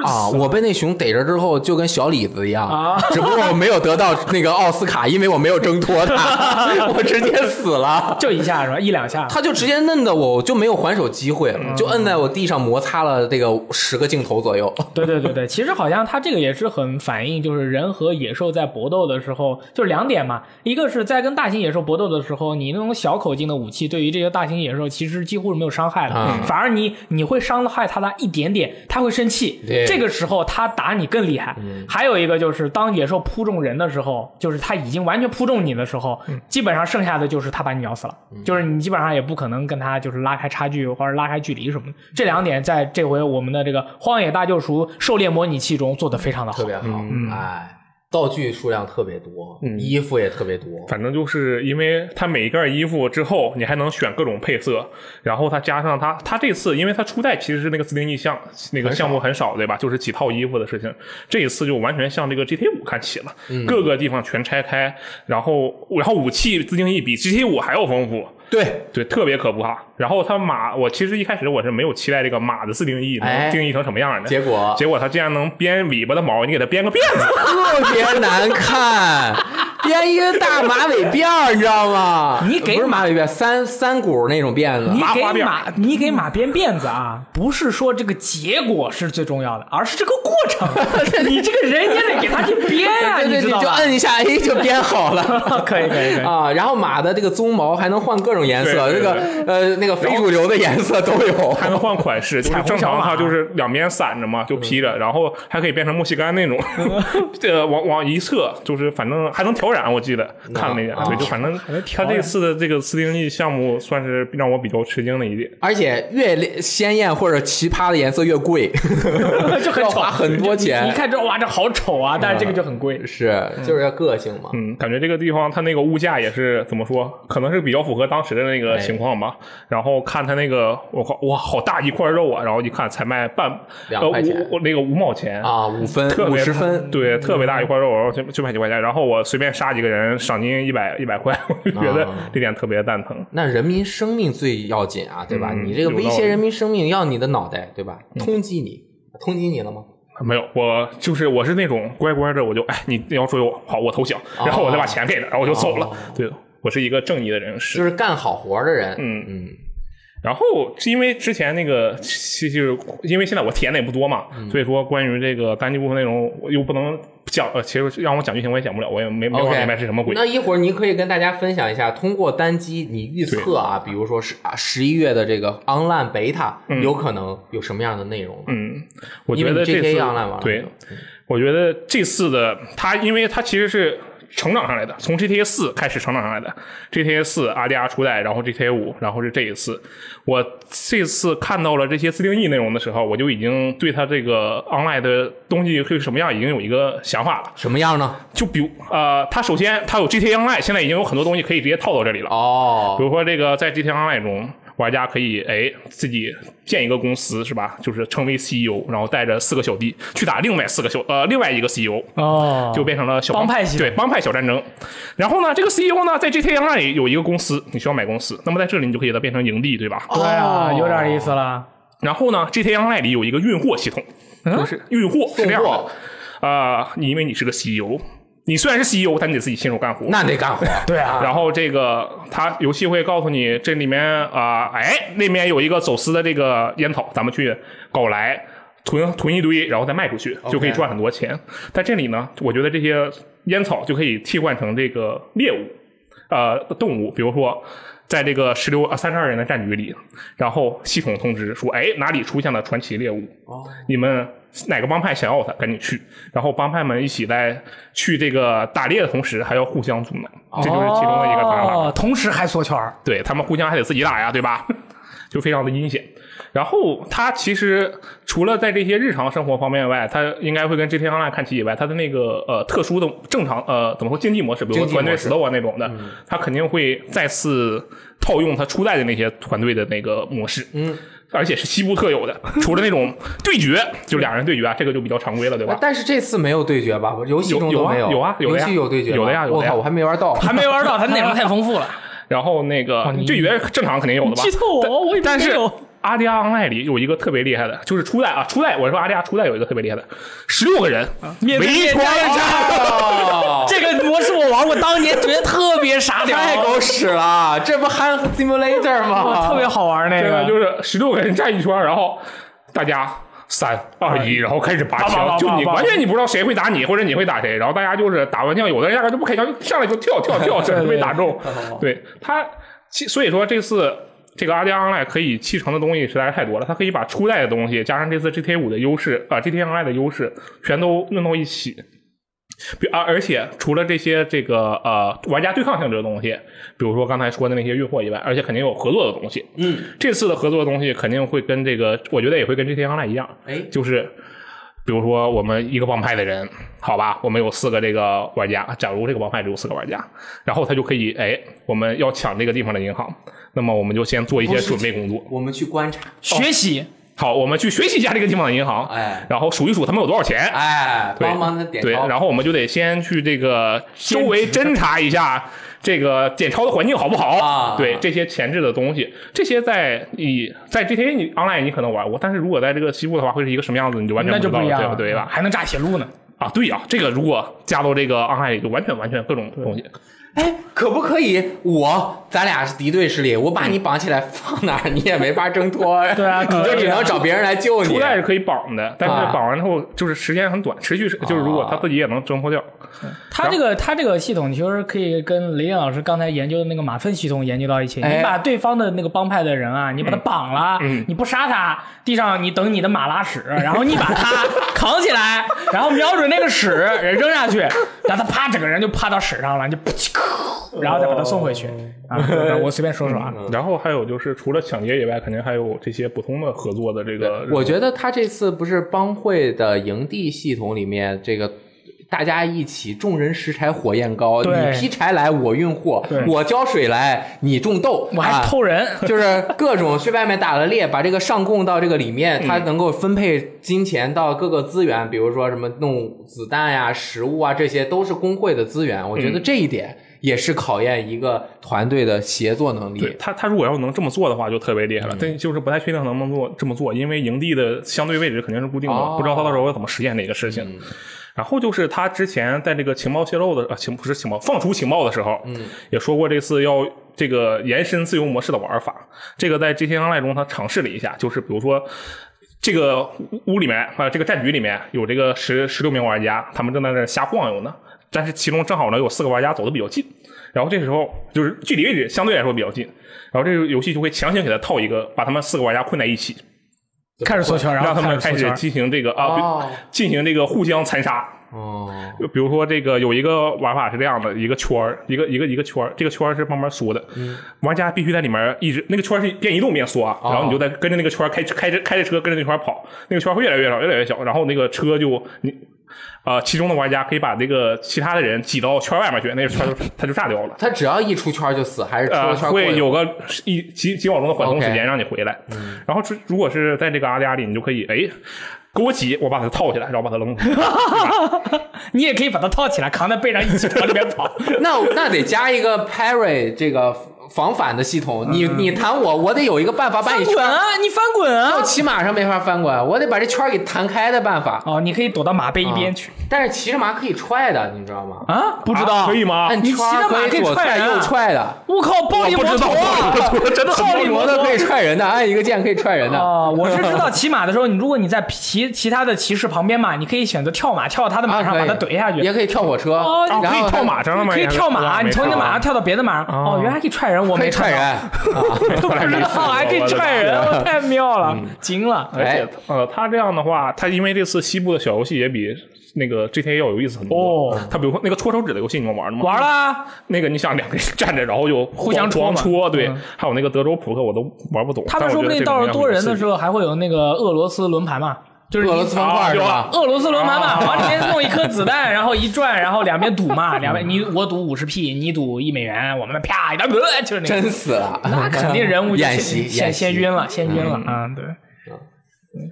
啊！我被那熊逮着之后，就跟小李子一样，啊 只不过我没有得到那个奥斯卡，因为我没有挣脱它，我直接死了。就一下是吧？一两下。他就直接摁的我，我就没有还手机会了，嗯就摁在我地上摩擦了这个十个镜头左右。对对对对，其实好像它这个也是很反映，就是人和野兽在搏斗的时候，就是两点嘛，一个是在跟大型野兽搏斗的时候，你那种小口径的武器对于这些大型野兽其实几乎是没有伤害的，啊。反而你你会伤害它的一点点，它会生气，这个时候它打你更厉害。还有一个就是当野兽扑中人的时候，就是它已经完全扑中你的时候，基本上剩下的就是它把你咬死了，就是你基本上也不可能跟它就是拉开差距或者拉开距离什么的。这两点在这回我们的这个《荒野大救赎》狩猎模拟器中做得非常的好。特。别好，哎，道具数量特别多，嗯衣服也特别多，反正就是因为它每一件衣服之后，你还能选各种配色，然后它加上它，它这次因为它初代其实是那个自定义项那个项目很少，对吧？就是几套衣服的事情，这一次就完全向这个 GTA 五看齐了，各个地方全拆开，然后然后武器自定义比 GTA 五还要丰富。对，对，特别可怕。然后它马，我其实一开始我是没有期待这个马的自定义哎能定义成什么样的，结果结果它竟然能编尾巴的毛，你给它编个辫子，特别难看，编一个大马尾辫儿，你知道吗？你给不是马尾辫，三三股那种辫子你给麻花辫马，你给马编辫子啊，不是说这个结果是最重要的，而是这个过程。你这个人也得给他去编啊，对对对，就你知道吧？摁一下，哎，就编好了。可以可以可以。啊，然后马的这个鬃毛还能换各种颜色，这个呃那个非主流的颜色都有。还能换款式，正常小马它就是两边散着嘛，就披着，然后还可以变成莫西干那种，这往往一侧就是反正还能调染，我记得看了那点，啊对，就反正他这次的这个自定义项目算是让我比较吃惊的一点。而且越鲜艳或者奇葩的颜色越贵，就很丑，要花很多钱一看之后哇，这好丑啊！但是这个就很贵。是就是要个性嘛。嗯，感觉这个地方它那个物价也是怎么说，可能是比较符合当时的那个情况吧。然后看它那个，我靠，哇，好大一块肉啊！然后一看才卖半呃两块钱五那个五毛钱啊，五分五特别十分，对，特别大一块肉，然后就就卖几块钱，然后我随便杀几个人，赏金一百一百块，我就觉得啊这点特别蛋疼。那人民生命最要紧啊，对吧？嗯你这个威胁人民生命，要你的脑袋，对吧？通缉你，通缉你了吗？没有，我就是我是那种乖乖的，我就哎，你你要追我，好，我投降，然后我再把钱给他，然后我就走了。对我是一个正义的人士。就是干好活的人，嗯嗯，然后是因为之前那个，其实因为现在我体验的也不多嘛，嗯所以说关于这个单机部分内容，我又不能讲，呃，其实让我讲剧情我也讲不了，我也没没法 OK，明白是什么鬼。那一会儿你可以跟大家分享一下，通过单机你预测啊，比如说是啊十一月的这个 online beta 有可能有什么样的内容？嗯，我觉得这次 online 玩对，我觉得这次的它，因为它其实是成长上来的，从 GTA 四开始成长上来的。GTA 四、阿迪亚初代，然后 GTA 五，然后是这一次。我这次看到了这些自定义内容的时候，我就已经对它这个 online 的东西会是什么样已经有一个想法了。什么样呢？就比如呃，它首先它有 GTA Online，现在已经有很多东西可以直接套到这里了。哦比，如说这个在 GTA Online 中，玩家可以哎自己建一个公司是吧？就是成为 CEO，然后带着四个小弟去打另外四个小呃另外一个 CEO，哦，就变成了小帮派系对帮派小战争。然后呢，这个 CEO 呢在 GTA Online 里有一个公司，你需要买公司，那么在这里你就可以给它变成营地，对吧？对啊，哦有点意思了。然后呢，GTA Online 里有一个运货系统，就是运货是这样的送货啊、你因为你是个 CEO，你虽然是 CEO，但你得自己亲手干活。那得干活。对啊，然后这个他游戏会告诉你，这里面啊、哎，那边有一个走私的这个烟草，咱们去搞来囤囤一堆，然后再卖出去，就可以赚很多钱。在这里呢，我觉得这些烟草就可以替换成这个猎物，呃，动物，比如说。在这个十六啊三十二人的战局里，然后系统通知说，哎，哪里出现了传奇猎物？哦，你们哪个帮派想要他，赶紧去。然后帮派们一起在去这个打猎的同时，还要互相阻挠，这就是其中的一个打法。哦，同时还缩圈儿对他们互相还得自己打呀，对吧？就非常的阴险。然后他其实除了在这些日常生活方面外，他应该会跟 GTA Online 看齐以外，他的那个呃特殊的正常呃怎么说竞技模式，比如说团队竞技模式 slow 啊那种的，他肯定会再次套用他初代的那些团队的那个模式。嗯。而且是西部特有的，除了那种对决，就俩人对决啊，这个就比较常规了，对吧？但是这次没有对决吧？游戏中有有啊都没有啊有的呀游戏有对决吗，有的呀有的呀我靠，我还没玩到。还没玩到，它内容太丰富了。然后那个对决正常肯定有的吧？剧透我，我以为但是没有阿迪亚 Online 里有一个特别厉害的，就是初代啊，初代我说阿迪亚初代有一个特别厉害的，十六个人围面团战战，哦 这个模式我玩过，当年觉得特别傻屌，太狗屎了！这不 Hand Simulator 吗？特别好玩那这个个。就是十六个人站一圈，然后大家。三二一，然后开始拔枪，就你完全你不知道谁会打你，或者你会打谁，然后大家就是打完枪，有的人压根就不开枪，就上来就跳跳跳，甚至 被打中。对他，其所以说这次这个阿迪亚 Online 可以继承的东西实在是太多了，它可以把初代的东西加上这次 GTA 五的优势啊、GTA Online 的优势全都弄到一起。比而而且除了这些这个呃玩家对抗性质的东西，比如说刚才说的那些运货以外，而且肯定有合作的东西。嗯，这次的合作的东西肯定会跟这个，我觉得也会跟 GTA Online 一样，哎，就是比如说我们一个帮派的人，好吧，我们有四个这个玩家，假如这个帮派只有四个玩家，然后他就可以，哎，我们要抢这个地方的银行，那么我们就先做一些准备工作。我们去观察。学习，好，我们去学习一下这个地方的银行，哎然后数一数他们有多少钱，哎，对帮忙他点对，然后我们就得先去这个周围侦查一下这个点钞的环境好不好啊对这些前置的东西，这些在你在 GTA 你 online 你可能玩过，但是如果在这个西部的话，会是一个什么样子，你就完全不知道对不对吧？还能炸铁路呢。啊，对呀、这个如果加到这个 online 里，就完全完全各种东西。哎，可不可以？我咱俩是敌对势力，我把你绑起来放哪儿，你也没法挣脱。对啊 你就只能找别人来救你初。代是可以绑的，但是啊绑完之后就是时间很短，持续是就是如果他自己也能挣脱掉。他这个他这个系统其实可以跟雷电老师刚才研究的那个马粪系统研究到一起。哎你把对方的那个帮派的人啊，你把他绑了，嗯你不杀他，地上你等你的马拉屎，然后你把他 扛起来，然后瞄准那个屎扔下去，然后他啪整个人就趴到屎上了，就然后再把他送回去啊。我随便说说啊。然后还有就是除了抢劫以外，肯定还有这些普通的合作的这个。我觉得他这次不是帮会的营地系统里面这个。大家一起，众人拾柴火焰高。你劈柴来，我运货；我浇水来，你种豆。我还偷人，就是各种去外面打了猎，把这个上供到这个里面，嗯它能够分配金钱到各个资源，比如说什么弄子弹呀、食物啊，这些都是工会的资源。我觉嗯得这一点也是考验一个团队的协作能力。对他，他如果要能这么做的话，就特别厉害了。但就是不太确定能不能做这么做，因为营地的相对位置肯定是固定的，哦不知道他到时候要怎么实现这个事情。然后就是他之前在这个情报泄露的啊情不是情报放出情报的时候，嗯，也说过这次要这个延伸自由模式的玩法。这个在 GTA Online 中他尝试了一下，就是比如说。这个屋屋里面啊，这个战局里面有这个十十六名玩家，他们正在那瞎晃悠呢。但是其中正好呢有四个玩家走的比较近，然后这时候就是距离位置相对来说比较近，然后这个游戏就会强行给他套一个，把他们四个玩家困在一起，开始缩圈，然后让他们开开始进行这个啊，哦。进行这个互相残杀。哦，就比如说这个有一个玩法是这样的，一个圈儿，一个一个一个圈儿，这个圈儿是慢慢缩的，玩家必须在里面一直那个圈儿是边移动边缩啊，然后你就在跟着那个圈儿开开着开着车跟着那圈儿跑，那个圈儿会越来越少越来越小，然后那个车就你。呃，其中的玩家可以把这个其他的人挤到圈外面去，那个圈就他就炸掉了。他只要一出圈就死，还是出呃了，圈过会有个一几几秒钟的缓冲时间让你回来。然后是如果是在这个阿加里，你就可以哎，给我挤，我把它套起来，然后把它扔出 去。你也可以把它套起来，扛在背上一起往里面跑。那那得加一个 parry 这个防反的系统，你你弹我，我得有一个办法把你。翻滚啊！你翻滚到啊！骑马上没法翻滚，我得把这圈给弹开的办法。哦，你可以躲到马背一边去但是骑着马可以踹的，你知道吗？啊？不知道啊可以？吗？按圈你骑着马可可以左踹踹人啊右踹的，我靠，暴力摩托啊！真的很暴力摩托摩托可以踹人的，按一个键可以踹人的。哦，我是知道 骑马的时候，你如果你在骑其他的骑士旁边嘛，你可以选择跳马，跳到他的马啊，上把他怼下去。也可以跳火车，哦然后可以跳马上了吗？可以跳马，你从你的马上跳到别的马上。哦，原来还可以踹人，我没可以踹人 不知道还可以踹人，我太妙了，惊了。而且呃，他这样的话，他因为这次西部的小游戏也比那个 GTA 要有意思很多。哦他比如说那个戳手指的游戏，你们玩了吗？玩了，那个你想两个人站着，然后就 互相戳嘛狂戳，对嗯，还有那个德州扑克我都玩不懂。他们说不定到时候多人的时候，候还会有那个俄罗斯轮盘嘛，就是俄罗斯方块是吧？俄罗斯轮盘嘛，往里面弄一颗子弹，然后一转，然后两边赌嘛，两边你我赌五十 P，你赌一美元，我们啪一大，呃就是那个真死了，那肯定人物就演先习先先晕了，先晕了啊！对，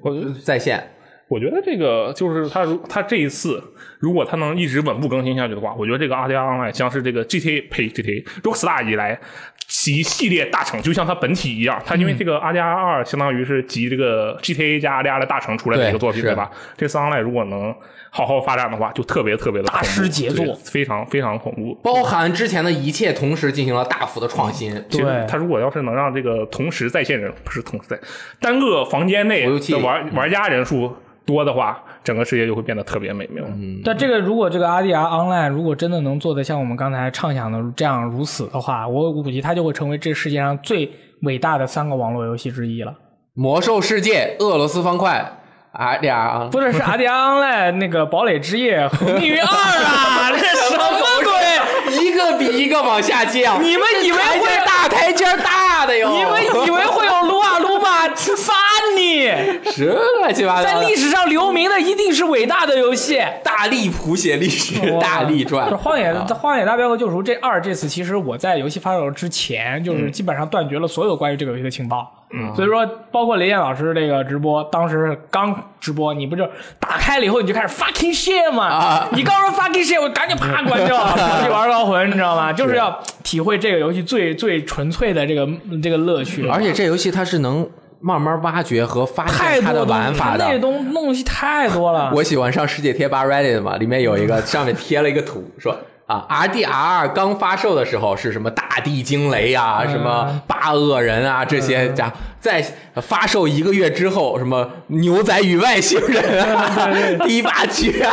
我觉得在线。我觉得这个就是他如他这一次，如果它能一直稳步更新下去的话，我觉得这个 RDR Online 将是这个 GTA 呸 GTA Rockstar 以来其系列大成，就像它本体一样。它因为这个 RDR 二相当于是集这个 GTA 加 RDR 的大成出来的一个作品，对对吧？这次 Online 如果能好好发展的话，就特别特别的大师杰作非常非常恐怖。包含之前的一切，同时进行了大幅的创新。其实对它如果要是能让这个同时在线人不是同时在单个房间内的玩玩家人数多的话，整个世界就会变得特别美妙。嗯但这个如果这个 RDR Online 如果真的能做的像我们刚才畅想的这样如此的话，我估计它就会成为这世界上最伟大的三个网络游戏之一了。魔兽世界、俄罗斯方块啊俩啊，不是是 RDR Online 那个堡垒之夜和命运二啊，这什么鬼？一个比一个往下降。你们以为会台大台阶大的哟？你们以为会有撸啊撸吗？翻你！什么乱七八糟？在历史上留名的一定是伟大的游戏。大力谱写历史，大力传。就荒野啊荒野大镖客救赎这二这次，其实我在游戏发售之前，就是基本上断绝了所有关于这个游戏的情报。嗯，所以说，包括雷电老师这个直播，当时刚直播，你不就打开了以后你就开始 fucking shit 吗？啊你刚说 fucking shit，我赶紧啪关掉，跑去玩高魂，你知道吗？就是要体会这个游戏最最纯粹的这个这个乐趣。而且这游戏它是能慢慢挖掘和发现它的玩法的。它那东东西太多了。我喜欢上世界贴吧 Reddit 嘛，里面有一个上面贴了一个图，说啊，RDR 刚发售的时候是什么大地惊雷啊，什么八恶人啊这些家，在发售一个月之后，什么牛仔与外星人啊，第八局啊，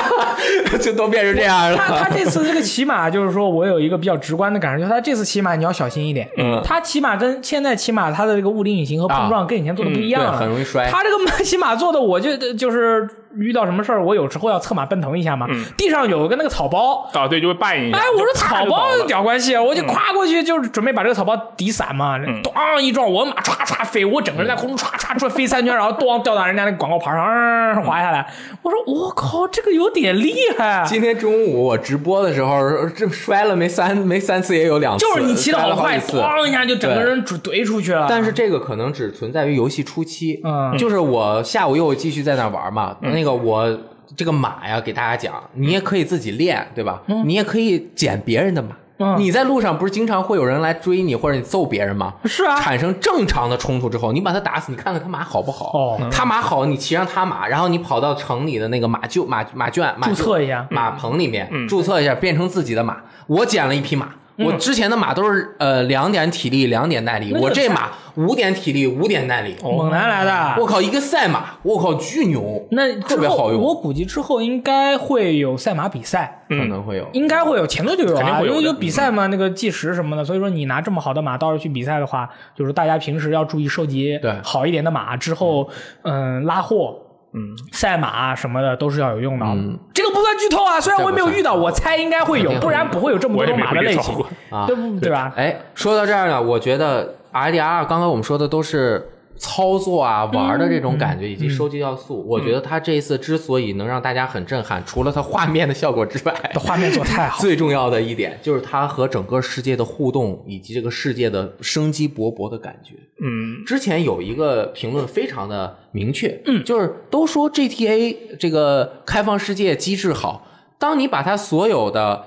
就都变成这样他他。这次这个骑马，就是说我有一个比较直观的感受，就是他这次骑马你要小心一点。嗯。他骑马跟现在骑马，他的这个物理引擎和碰撞跟以前做的不一样了，啊嗯对很容易摔。他这个骑马做的，我就就是遇到什么事儿，我有时候要策马奔腾一下嘛，地上有个那个草包。啊，对，就会绊一下。哎，我说草包就倒了屌关系，我就跨过去，就是准备把这个草包抵散嘛，咣一撞，我马唰唰飞，我整个人在空中唰唰唰飞三圈，然后咣掉到人家那个广告牌上，嗯滑下来。我说我靠，这个有点厉害。今天中午我直播的时候，这摔了没三没三次也有两次，就是你骑得好快。咣一下就整个人怼怼出去了。但是这个可能只存在于游戏初期，嗯就是我下午又继续在那玩嘛，那个我这个马呀，给大家讲，你也可以自己练，对吧？你也可以捡别人的马。嗯你在路上不是经常会有人来追你，或者你揍别人吗？是啊产生正常的冲突之后，你把他打死，你看看他马好不好？哦他马好，你骑上他马，然后你跑到城里的那个马厩、马马圈、马注册一下马棚里面，注册一下，变成自己的马。我捡了一匹马。我之前的马都是呃两点体力两点耐力，我这马五点体力五点耐力，猛男来的，我靠一个赛马，我靠巨牛，那之后特别好用，我估计之后应该会有赛马比赛，可能会有。应该会有，前头就有啊，肯定会有比赛嘛，那个计时什么的。所以说你拿这么好的马，到时候去比赛的话，就是大家平时要注意收集对。好一点的马，之后嗯。拉货。嗯，赛马什么的都是要有用的。这个不算剧透啊，虽然我也没有遇到，我猜应该会有，不然不会有这么多马的类型 啊对不对吧？哎，说到这儿呢，我觉得 RDR 刚刚我们说的都是操作啊、玩的这种感觉以及收集要素。我觉得它这一次之所以能让大家很震撼，除了它画面的效果之外，这 画面做太好，最重要的一点就是它和整个世界的互动以及这个世界的生机勃勃的感觉。嗯，之前有一个评论非常的明确，嗯，就是都说 GTA 这个开放世界机制好，当你把它所有的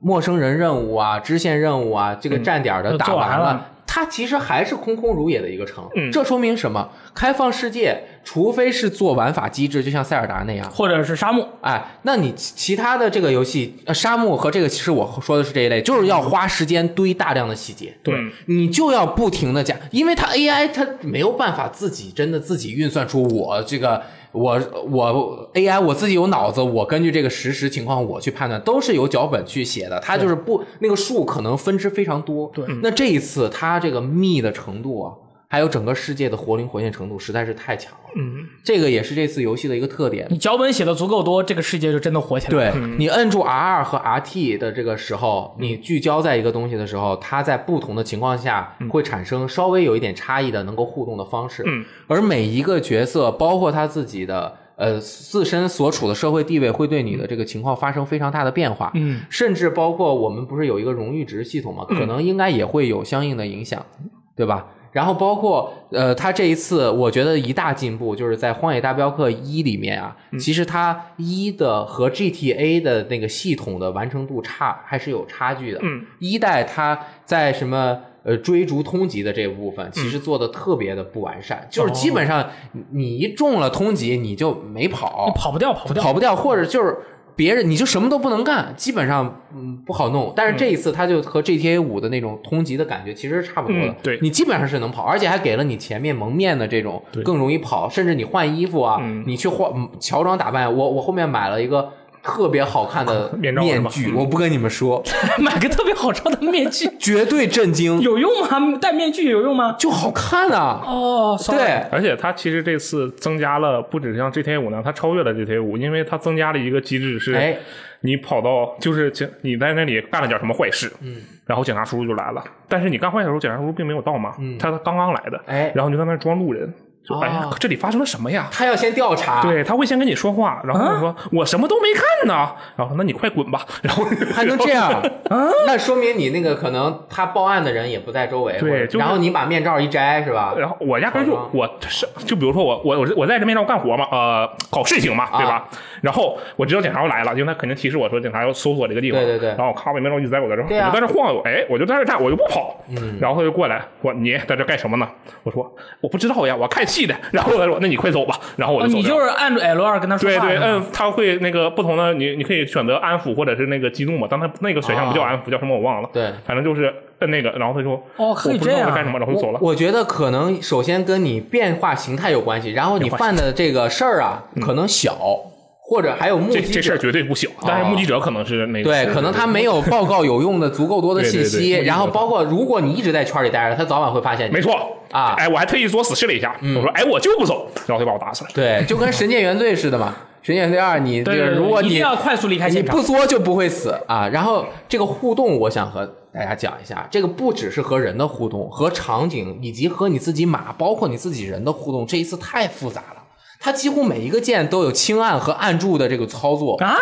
陌生人任务啊、支线任务啊、这个站点的打完了它其实还是空空如也的一个城。嗯这说明什么？开放世界，除非是做玩法机制，就像塞尔达那样，或者是沙漠，哎，那你其其他的这个游戏，呃，沙漠和这个，其实我说的是这一类，就是要花时间堆大量的细节。对。嗯你就要不停的加，因为它 AI 它没有办法自己真的自己运算出我这个我我 AI 我自己有脑子，我根据这个实时情况我去判断，都是由脚本去写的，它就是不那个数可能分支非常多。对。那这一次它这个密的程度啊，还有整个世界的活灵活现程度实在是太强了。嗯，这个也是这次游戏的一个特点。你脚本写的足够多，这个世界就真的活起来了。对你摁住 R 二和 RT 的这个时候，你聚焦在一个东西的时候，它在不同的情况下会产生稍微有一点差异的能够互动的方式。嗯，而每一个角色，包括他自己的呃自身所处的社会地位，会对你的这个情况发生非常大的变化。嗯，甚至包括我们不是有一个荣誉值系统嘛，可能应该也会有相应的影响，对吧？然后包括呃，他这一次我觉得一大进步就是在《荒野大镖客一》里面啊，其实它一的和 GTA 的那个系统的完成度差还是有差距的。嗯，一代它在什么呃追逐通缉的这部分，其实做的特别的不完善，就是基本上你你一中了通缉你就没跑，你跑不掉，跑不掉。跑不掉，或者就是别人你就什么都不能干，基本上嗯不好弄。但是这一次它就和 GTA 五的那种通缉的感觉其实是差不多的，嗯对你基本上是能跑，而且还给了你前面蒙面的这种对更容易跑，甚至你换衣服啊，嗯你去换嗯乔装打扮。我我后面买了一个。特别好看的 面罩面具，嗯我不跟你们说，买个特别好穿的面具。绝对震惊，有用吗？戴面具有用吗？就好看啊！哦对，而且它其实这次增加了，不只是像 GTA 五呢，它超越了 GTA 五，因为它增加了一个机制是，哎。你跑到就是警你在那里干了点什么坏事，嗯，然后警察叔叔就来了，但是你干坏事的时候，警察叔叔并没有到嘛，嗯，他刚刚来的，哎。然后你就在那儿装路人，就、哎呀哦，这里发生了什么呀？他要先调查，对，他会先跟你说话，然后说：“我什么都没看呢。”然后说：“那你快滚吧。”然后还能这样？那说明你那个可能他报案的人也不在周围，对就是然后你把面罩一摘是吧？然后我压根就我是就比如说我我我我在这面罩干活嘛，呃，搞事情嘛，对吧？然后我知道警察要来了，因为他肯定提示我说警察要搜索这个地方。对对对然后我咔，我面罩一直在我这儿，对啊我就在这晃悠，哎，我就在这站，我就不跑。嗯。然后他就过来我：“你在这干什么呢？”我说：“我不知道呀，我看戏的。”然后他说：“那你快走吧。”然后我就走哦。你。就是按住 L 二跟他说话。对对，是吧嗯，他会那个不同的，你你可以选择安抚或者是那个激怒嘛。当他那个选项不叫安抚，叫什么我忘了。对反正就是摁那个，然后他说哦可以我不知道这样我干什么，然后就走了。我觉得可能首先跟你变化形态有关系，然后你犯的这个事儿啊，可能小，或者还有目击这这事儿。绝对不小，但是目击者可能是那个对，可能他没有报告有用的足够多的信对对息，对然后包括如果你一直在圈里待着，他早晚会发现你。没错啊哎，我还特意作死试了一下，我说哎我就不走，然后他就把我打死了。对，就跟《神剑原罪》似的嘛，《神剑原罪二》你这个对对对一定如果你要快速离开你现场不作就不会死啊。然后这个互动，我想和大家讲一下，这个不只是和人的互动，和场景以及和你自己马，包括你自己人的互动，这一次太复杂了。它几乎每一个键都有轻按和按住的这个操作，啊，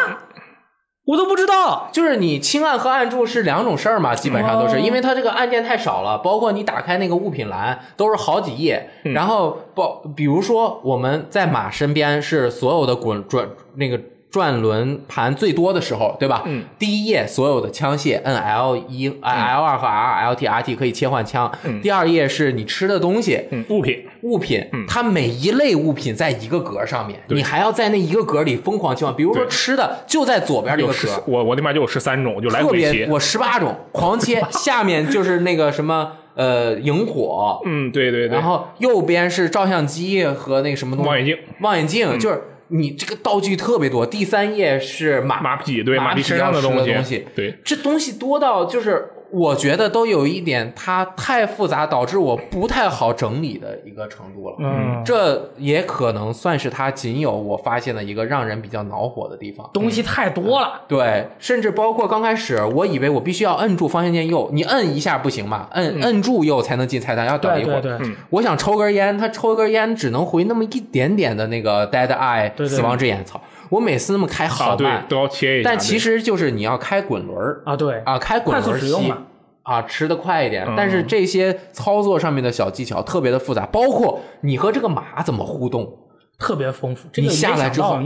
我都不知道。就是你轻按和按住是两种事儿嘛，基本上都是，哦因为它这个按键太少了，包括你打开那个物品栏都是好几页，然后包比如说我们在马身边是所有的滚转那个。转轮盘最多的时候，对吧？嗯。第一页所有的枪械，摁 L 一、L 二和 R、L T、R T 可以切换枪。嗯。第二页是你吃的东西，嗯，物品。物品，它每一类物品在一个格上面，你还要在那一个格里疯狂切换。比如说吃的就在左边这个格，，我我那边就有十三种，就来特别，回切。我十八种狂切，下面就是那个什么呃萤火，嗯，对对对，然后右边是照相机和那个什么东西，望远镜，望远镜就是你这个道具特别多。第三页是马马匹对马马匹身上的东东西，对，这东西多到就是我觉得都有一点它太复杂，导致我不太好整理的一个程度了。嗯，这也可能算是它仅有我发现的一个让人比较恼火的地方。东西太多了。对，甚至包括刚开始，我以为我必须要摁住方向键右，你摁一下不行嘛，摁、摁住右才能进菜单，要等一会儿。对对对，嗯我想抽根烟，他抽根烟只能回那么一点点的那个 dead eye 对对死亡之眼，操！我每次那么开好啊，对慢，，都要切一下。但其实实就是你要开滚轮儿啊，对啊，开滚快速轮吸使用嘛。啊，吃的快一点，嗯但是这些操作上面的小技巧特别的复杂，包括你和这个马怎么互动，特别丰富。这个你下来之后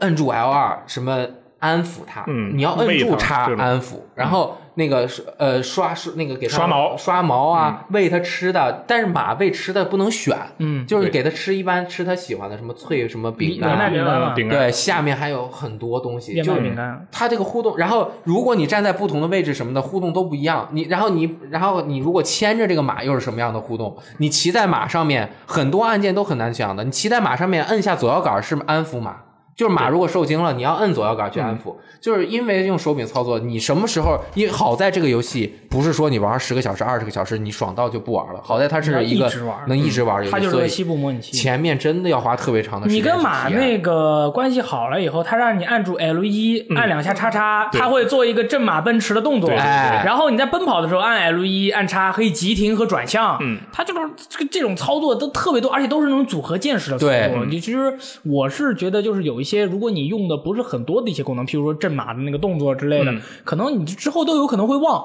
摁住 L 二什么安抚它，嗯你要摁住它安抚，然后那个是呃刷刷那个给它刷毛刷毛啊，喂它吃的，但是马喂吃的不能选，嗯就是对给它吃一般吃它喜欢的什么脆什么饼干饼干对，下面还有很多东西，就是饼干，它这个互动，然后如果你站在不同的位置什么的，互动都不一样。你然后你然后你如果牵着这个马又是什么样的互动？你骑在马上面，很多按键都很难想的。你骑在马上面，摁下左摇杆是安抚马。就是马如果受惊了，你要摁左摇杆去安抚，就是因为用手柄操作，你什么时候？因为好在这个游戏不是说你玩十个小时、二十个小时，你爽到就不玩了。好在它是一个能一直玩的游戏，它就是个西部模拟器。前面真的要花特别长的时间你。跟马那个关系好了以后，他让你按住 L 一、按两下叉叉，对他会做一个震马奔驰的动作。然后你在奔跑的时候按 L 一、按叉可以急停和转向。嗯，它就是这个这种操作都特别多，而且都是那种组合键式的操对作。你其实我是觉得，就是有一些如果你用的不是很多的一些功能，譬如说震马的那个动作之类的，嗯可能你之后都有可能会忘。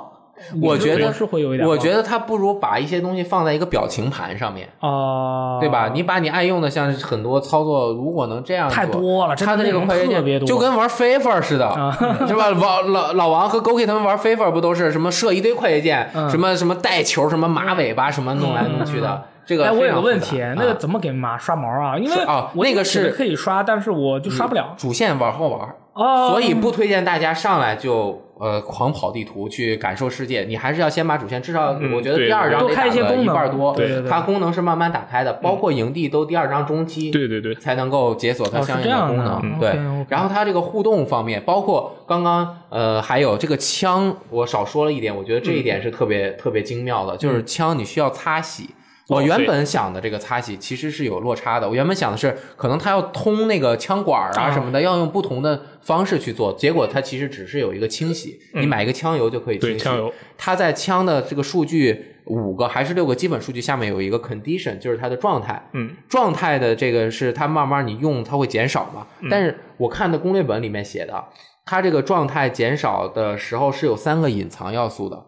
我觉得是会有一点，我觉得他不如把一些东西放在一个表情盘上面。啊，对吧？你把你爱用的，像很多操作，如果能这样做太多了他的它的这个快捷键特别多就跟玩 FIFA 似的，啊 是吧？老老老王和 Goki 他们玩 FIFA 不都是什么设一堆快捷键，嗯什么什么带球，什么马尾巴，什么弄来弄去的。这个哎，我有个问题那个啊怎么给马刷毛啊？因为是啊我那个是可以刷，但是我就刷不了。主线往后玩，哦，所以不推荐大家上来就呃狂跑地图去感受世界，你还是要先把主线，至少嗯我觉得第二章多开得打个一些功能一半多，对对对它功能是慢慢打开的，包括营地都第二章中期，对对对，才能够解锁它哦相应的功能。嗯对然后它这个互动方面，包括刚刚呃还有这个枪，我少说了一点，我觉得这一点是特别、特别精妙的，就是枪你需要擦洗。我原本想的这个擦洗其实是有落差的，我原本想的是可能它要通那个枪管啊啊。什么的，要用不同的方式去做，结果它其实只是有一个清洗，你买一个枪油就可以清洗。对枪油，它在枪的这个数据五个还是六个基本数据下面有一个 condition，就是它的状态。嗯，状态的这个是它慢慢你用它会减少嘛？嗯。但是我看的攻略本里面写的，它这个状态减少的时候是有三个隐藏要素的，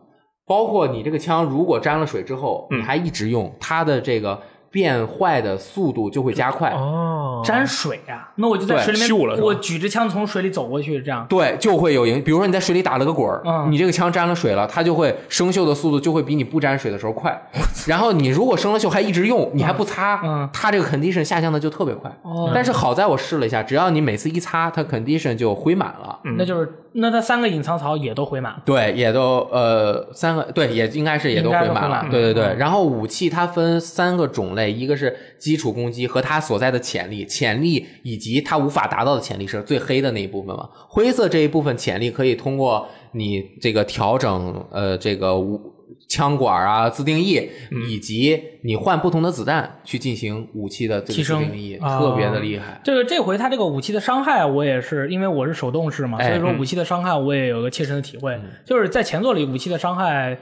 包括你这个枪如果沾了水之后，嗯你还一直用，它的这个变坏的速度就会加快。哦沾水啊，那我就在水里面，我举着枪从水里走过去，这样。对，就会有影。比如说你在水里打了个滚儿，嗯你这个枪沾了水了，它就会生锈的速度就会比你不沾水的时候快。然后你如果生了锈还一直用，你还不擦，嗯它这个 condition 下降的就特别快。哦但是好在我试了一下，只要你每次一擦，它 condition 就回满了。那就是那它三个隐藏槽也都回满。对，也都呃三个，对，也应该是也都回满了都回满。了对对对。嗯然后武器它分三个种类，一个是基础攻击和它所在的潜力，潜力以及它无法达到的潜力是最黑的那一部分嘛。灰色这一部分潜力可以通过你这个调整呃这个武枪管啊自定义，嗯。以及你换不同的子弹去进行武器的这个自提升定义，啊。特别的厉害。这个这回它这个武器的伤害，我也是因为我是手动式嘛，哎所以说武器的伤害我也有个切身的体会，就是在前作里武器的伤害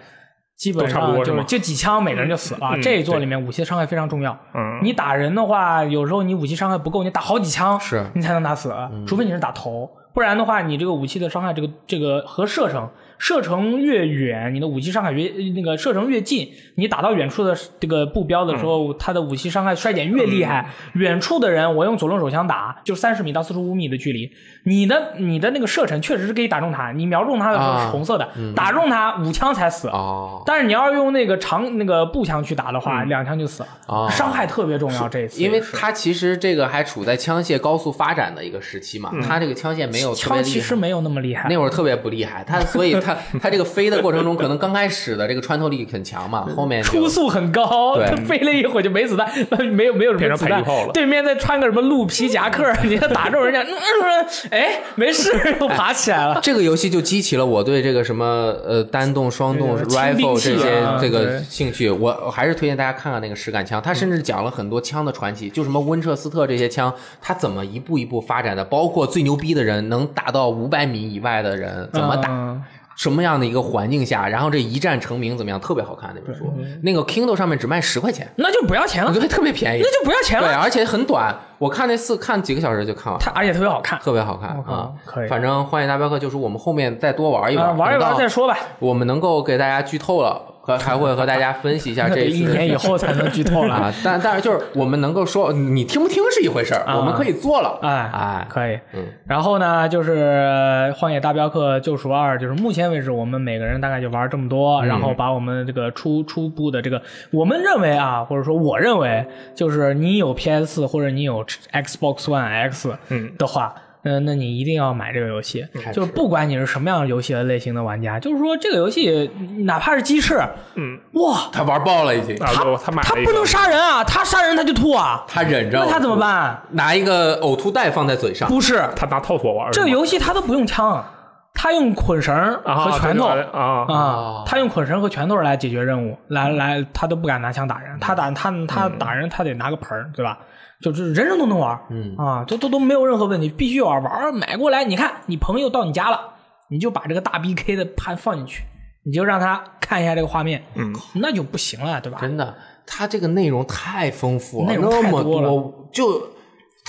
基本差不上多就是就几枪每个人就死了。嗯这一座里面武器的伤害非常重要，嗯。你打人的话，有时候你武器伤害不够，你打好几枪是。你才能打死，除非你是打头，不然的话，你这个武器的伤害，这个这个和射程，射程越远，你的武器伤害越那个射程越近，你打到远处的这个步标的时候，它的武器伤害衰减越厉害。远处的人，我用左轮手枪打，就三十米到四十五米的距离，你的你的那个射程确实是可以打中他，你瞄中他的时候是红色的，打中他五枪才死。哦，但是你要用那个长那个步枪去打的话，两枪就死了，哦伤害特别重要。这一次因为是它其实这个还处在枪械高速发展的一个时期嘛，它这个枪械没有枪。其实没有那么厉害，那会儿特别不厉害，它所以 它它这个飞的过程中，可能刚开始的这个穿透力很强嘛，后面就初速很高，飞了一会儿就没子弹，没有没有什么子弹对面再穿个什么鹿皮 夹克，你要打中人家，嗯 嗯哎，没事，又爬起来了。这个游戏就激起了我对这个什么呃单动、双动、rifle 这些啊这个兴趣，我我还是推荐大家看看那个实感枪。它甚至讲了很多枪的传奇，就什么温彻斯特这些枪，它怎么一步一步发展的，包括最牛逼的人能打到五百米以外的人怎么打。嗯什么样的一个环境下，然后这一战成名怎么样？特别好看那本书，那个 Kindle 上面只卖十块钱，那就不要钱了，对特别便宜那。就不要钱了对，了。而且很短，我看那四看几个小时就看完了。它而且特别好看，特别好看啊！可以反正《荒野大镖客》就是我们后面再多玩一啊，玩，玩一玩再说吧。我们能够给大家剧透了，和还会和大家分析一下 这一年以后才能剧透了。啊，但但是就是我们能够说，你听不听是一回事儿，啊我们可以做了，哎哎，可以。嗯然后呢，就是呃《荒野大镖客：救赎二》，就是目前为止我们每个人大概就玩这么多，嗯然后把我们这个初初步的这个，我们认为啊，或者说我认为，就是你有 PS 或者你有 Xbox One X 嗯的话。嗯，那你一定要买这个游戏，就是不管你是什么样游戏的类型的玩家，就是说这个游戏哪怕是鸡翅，嗯哇，他玩爆了已经，他，他他不能杀人啊，他杀人他就吐啊，他忍着，那他怎么？办？拿一个呕吐袋放在嘴上，不是，他拿套索玩这个游戏他都不用枪，他用捆绳啊和拳头啊啊，他用捆绳和拳头来解决任务，来来，他都不敢拿枪打人，他打他他打人他得拿个盆儿，对吧？就是人人都能玩，嗯啊，都都都没有任何问题，必须玩玩买过来。你看，你朋友到你家了，你就把这个大 BK 的盘放进去，你就让他看一下这个画面，嗯，那就不行了，对吧？真的，他这个内容太丰富了，内容那么太多了多，就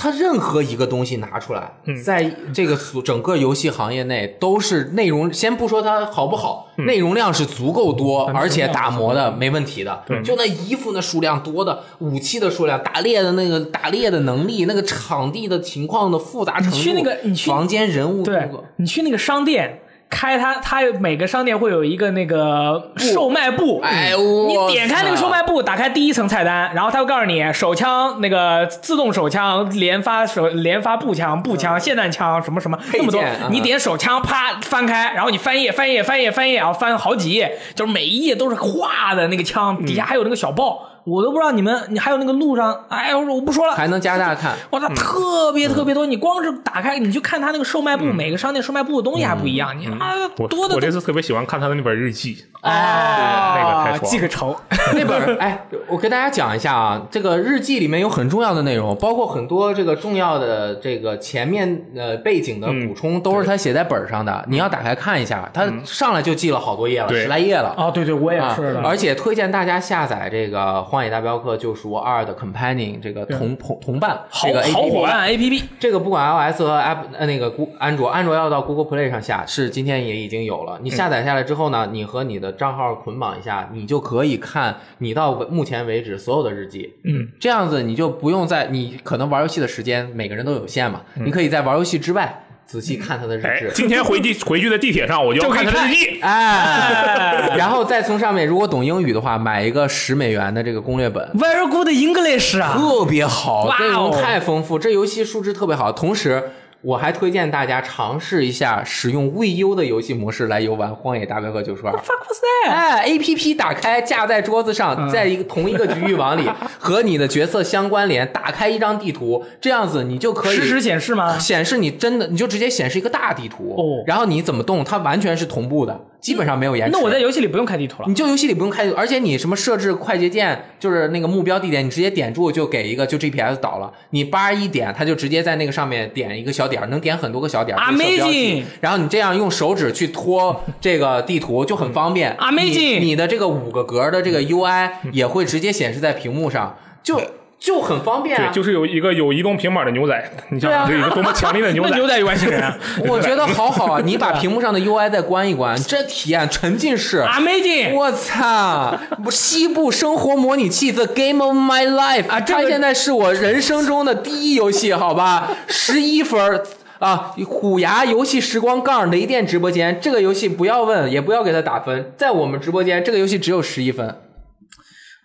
他任何一个东西拿出来，嗯。在这个整个游戏行业内都是内容，先不说它好不好，内容量是足够多，而且打磨的没问题的。就那衣服那数量多的，武器的数量，打猎的那个打猎的能力，那个场地的情况的复杂程度，你去那个你去房间人物对，你去那个商店。开它，它每个商店会有一个那个售卖部，哎你点开那个售卖部，打开第一层菜单，然后它会告诉你手枪那个自动手枪、连发手连发步枪、步枪、霰弹枪什么什么那么多。你点手枪，啪翻开，然后你翻页翻页翻页翻页，然后翻好几页，就是每一页都是画的那个枪，底下还有那个小报，我都不知道你们，你还有那个路上，哎，我说我不说了，还能加大看。我操，特别特别多！你光是打开，你就看他那个售卖部，每个商店售卖部的东西还不一样，你啊我多的我这次特别喜欢看他的那本日记，啊，那个太记个仇，那本儿，哎，我给大家讲一下啊，这个日记里面有很重要的内容，包括很多这个重要的这个前面呃背景的补充，都是他写在本儿上的。你要打开看一下，他上来就记了好多页了，十来页了。哦，对对，我也啊是的，而且推荐大家下载这个《荒野大镖客：救赎二》的 Companion 这个同同同伴好这个好 APP 伙伴 A P P，这个不管 iOS 和 App 呃那个 Gu 安卓，安卓要到 Google Play 上下，是今天也已经有了。你下载下来之后呢，你和你的账号捆绑一下，你就可以看你到目前为止所有的日记。嗯，这样子你就不用在你可能玩游戏的时间每个人都有限嘛，你可以在玩游戏之外仔细看他的日哎志，。今天回地回去的地铁上，我就看他的日记。哎，然后再从上面，如果懂英语的话，买一个十美元的这个攻略本，Very good English 啊，特别好，内容太丰富，这游戏数值特别好。同时，我还推荐大家尝试一下使用 VU 的游戏模式来游玩《荒野大镖客：九十二》。fuck was that？哎，A P P 打开，架在桌子上，在一个同一个局域网里和你的角色相关联，打开一张地图，这样子你就可以实时显示吗？显示你真的，你就直接显示一个大地图，哦然后你怎么动，它完全是同步的，基本上没有延迟。那我在游戏里不用开地图了你。就游戏里不用开，而且你什么设置快捷键，就是那个目标地点，你直接点住就给一个就 GPS 导了。你叭一点，它就直接在那个上面点一个小点儿，能点很多个小点儿。就是小标记 Amazing 然后你这样用手指去拖这个地图就很方便。Amazing 你你的这个五个格的这个 UI 也会直接显示在屏幕上，就就很方便对，啊。就是有一个有移动平板的牛仔，你想对啊，这一个多么强力的牛仔！那牛仔有外星人啊 我觉得好好啊！你把屏幕上的 UI 再关一关，这体验沉浸式。，Amazing！我操！西部生活模拟器 The Game of My Life 啊这个它现在是我人生中的第一游戏，好吧？十一分啊！虎牙游戏时光杠雷电直播间，这个游戏不要问，也不要给他打分，在我们直播间，这个游戏只有十一分。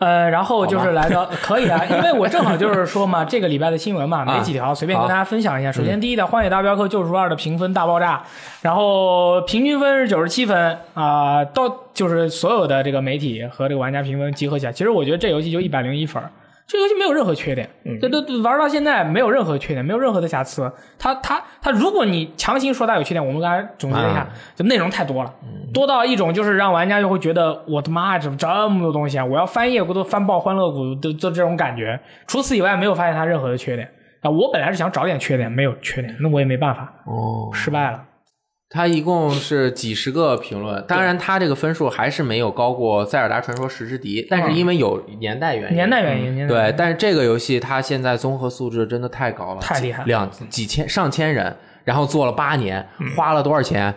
呃，然后就是来到 可以啊，因为我正好就是说嘛，这个礼拜的新闻嘛，没几条，随便跟大家分享一下。首先第一条，《荒野大镖客：救赎二》的评分大爆炸，然后平均分是九十七分啊、到就是所有的这个媒体和这个玩家评分集合起来，其实我觉得这游戏就一百零一分儿。这游戏没有任何缺点，这都玩到现在没有任何缺点，没有任何的瑕疵。它它它，如果你强行说它有缺点，我们刚才总结了一下，就内容太多了，多到一种就是让玩家就会觉得我的妈，怎么这么多东西啊？我要翻页我都翻爆欢乐谷，都都这种感觉。除此以外，没有发现它任何的缺点啊。我本来是想找点缺点，没有缺点，那我也没办法，哦，失败了。它一共是几十个评论，当然它这个分数还是没有高过《塞尔达传说：时之笛》，但是因为有年代原因，年代原因，年代原对，但是这个游戏它现在综合素质真的太高了，太厉害了。两几千上千人，然后做了八年，花了多少钱？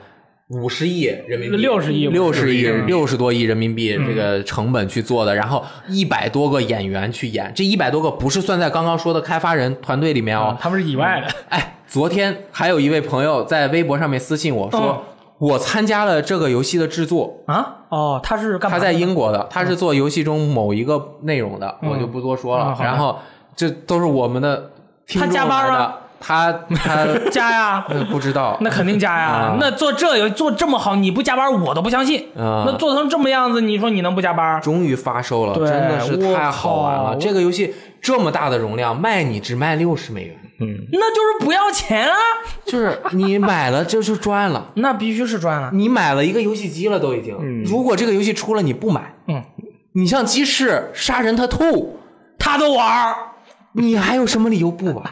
五十亿人民币，60亿六十亿，50亿六十多亿人民币这个成本去做的，然后一百多个演员去演，这一百多个不是算在刚刚说的开发人团队里面哦。他们是以外的，哎，昨天还有一位朋友在微博上面私信我说，嗯。我参加了这个游戏的制作。啊，哦，他是干嘛他？在英国的，他是做游戏中某一个内容的，嗯。我就不多说了。然后这都是我们的听众他加班吗？来的，他他 加呀，呃不知道，那肯定加呀啊。那做这有做这么好，你不加班我都不相信。啊那做成这么样子，你说你能不加班？终于发售了，对真的是太好玩了。靠这个游戏这么大的容量，卖你只卖六十美元，那就是不要钱啊，就是你买了就就赚了。那必须是赚了。你买了一个游戏机了都已经，如果这个游戏出了你不买，嗯，你像鸡翅、杀人他吐，他都玩儿，你还有什么理由不玩？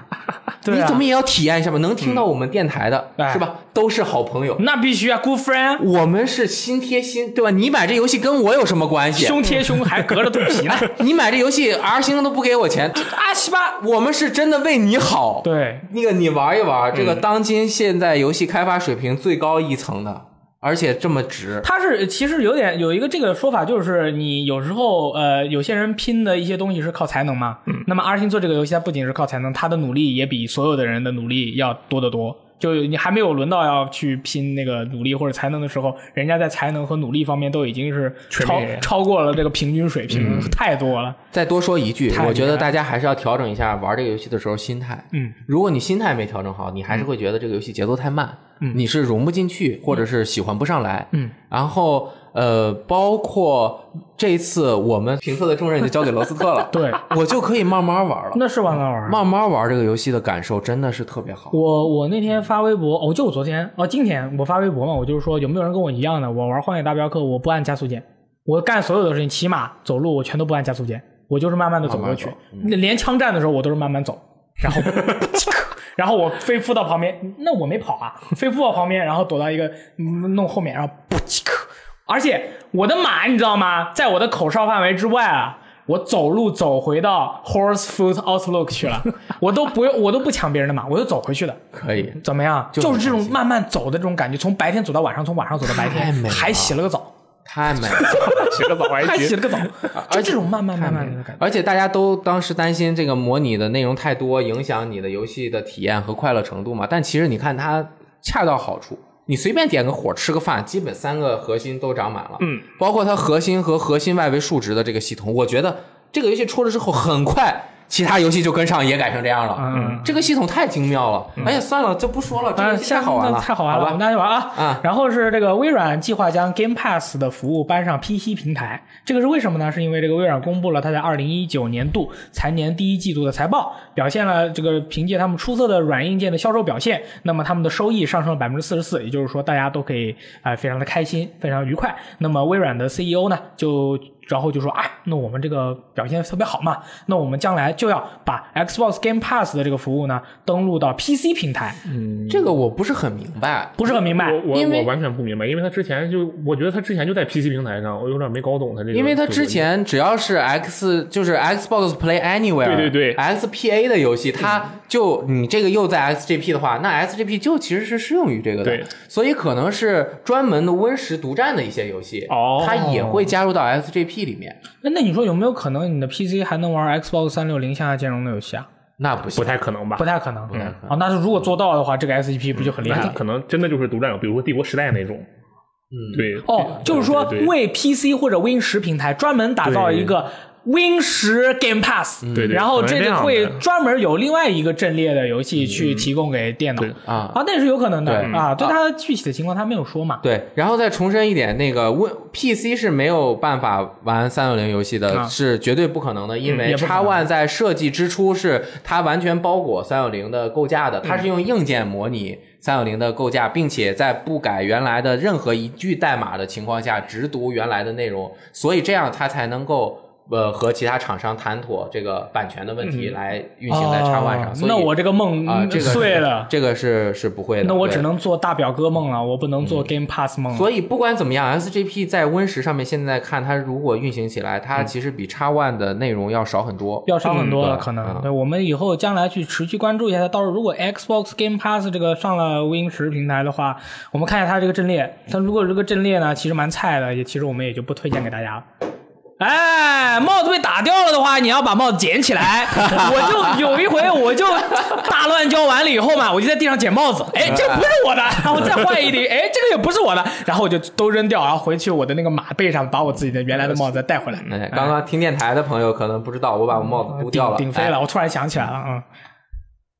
对啊你怎么也要体验一下吧？能听到我们电台的、哎是吧？都是好朋友。那必须啊，good friend，我们是心贴心，对吧？你买这游戏跟我有什么关系？胸贴胸还隔着肚皮呢。你买这游戏，R 星都不给我钱，啊西吧，我们是真的为你好。对，那个你玩一玩，这个嗯当今现在游戏开发水平最高一层的，而且这么值。它是其实有点有一个这个说法，就是你有时候呃，有些人拼的一些东西是靠才能嘛。嗯。那么阿星做这个游戏，它不仅是靠才能，他的努力也比所有的人的努力要多得多。就你还没有轮到要去拼那个努力或者才能的时候，人家在才能和努力方面都已经是超超过了这个平均水平，太多了。再多说一句我觉得大家还是要调整一下玩这个游戏的时候心态。嗯，如果你心态没调整好，你还是会觉得这个游戏节奏太慢，嗯，你是融不进去，或者是喜欢不上来。嗯，然后呃，包括这一次我们评测的重任就交给罗斯特了，对，我就可以慢慢玩了。那是慢慢玩。慢慢玩这个游戏的感受真的是特别好。我我那天发微博，哦，就我昨天。哦，今天我发微博嘛，我就是说有没有人跟我一样的，我玩《荒野大镖客》我不按加速键，我干所有的事情，骑马、走路我全都不按加速键，我就是慢慢的走过去。连枪战的时候我都是慢慢走，然后 然后我飞扑到旁边，那我没跑啊，飞扑到旁边，然后躲到一个嗯弄后面，然后不叽克，而且我的马你知道吗，在我的口哨范围之外啊。我走路走回到 Horse Foot Outlook 去了，我都不用，我都不抢别人的马，我就走回去的。可以，怎么样？就就是这种慢慢走的这种感觉，从白天走到晚上，从晚上走到白天，还洗了个澡，太美了。洗个澡。还洗了个澡，就这种慢慢慢慢的感觉。而且大家都当时担心这个模拟的内容太多，影响你的游戏的体验和快乐程度嘛。但其实你看它恰到好处，你随便点个火吃个饭，基本三个核心都长满了。嗯，包括它核心和核心外围数值的这个系统，我觉得这个游戏出了之后，很快其他游戏就跟上，也改成这样了。嗯，这个系统太精妙了。哎呀，算了，就不说了，太好玩了，太好玩了，我们？大家玩啊！啊然后是这个微软计划将 Game Pass 的服务搬上 PC 平台，这个是为什么呢？是因为这个微软公布了它在二零一九年度财年第一季度的财报，表现了这个凭借他们出色的软硬件的销售表现，那么他们的收益上升了百分之四十四，也就是说大家都可以啊、呃非常的开心，非常愉快。那么微软的 CEO 呢就。然后就说啊，那我们这个表现特别好嘛，那我们将来就要把 Xbox Game Pass 的这个服务呢登录到 PC 平台，这个我不是很明白。不是很明白。我我我完全不明白，因为他之前就，我觉得他之前就在 PC 平台上，我有点没搞懂他这个。因为他之前只要是 X 就是 Xbox Play Anywhere，对对对 XPA 的游戏，它就你这个又在 XGP 的话，那 XGP 就其实是适用于这个的对，所以可能是专门的 Win 十独占的一些游戏，哦它也会加入到 XGP 里面。那那你说有没有可能你的 PC 还能玩 Xbox 三六零向下兼容的游戏啊？那不行不，太可能吧不？太可能，不太可能啊。那是如果做到的话，这个 SGP 不就很厉害可能真的就是独占有，比如说帝国时代那种。嗯，对。哦，就是说为 PC 或者 Win 十平台专门打造一个 Win 十 Game Pass，对对然后这会专门有另外一个阵列的游戏去提供给电脑对啊。啊，那是有可能的对。啊。对它具体的情况他没有说嘛。对，然后再重申一点，那个 Win PC 是没有办法玩三六零游戏的，啊。是绝对不可能的，因为也不可 X One 在设计之初是它完全包裹三六零的构架的，它嗯是用硬件模拟三六零的构架，并且在不改原来的任何一句代码的情况下，直读原来的内容，所以这样它才能够呃和其他厂商谈妥这个版权的问题来运行在叉 One 上。所以哦那我这个梦啊，这个碎了。这个是是不会的。那我只能做大表哥梦了，我不能做 Game Pass 梦了。所以不管怎么样，SGP 在 Win 十上面现在看它如果运行起来，它其实比叉 One 的内容要少很多。要少很多了，嗯可能。嗯对，我们以后将来去持续关注一下它。到时候如果 Xbox Game Pass 这个上了 Win 十平台的话，我们看一下它这个阵列。它如果这个阵列呢，其实蛮菜的，也其实我们也就不推荐给大家了。哎，帽子被打掉了的话，你要把帽子捡起来。我就有一回，我就大乱交完了以后嘛，我就在地上捡帽子。哎，这个不是我的，然后再换一顶，哎，这个也不是我的，然后我就都扔掉，然后回去我的那个马背上把我自己的原来的帽子带回来。哎，刚刚听电台的朋友可能不知道，我把我帽子丢掉了，顶顶飞了，我突然想起来了，嗯，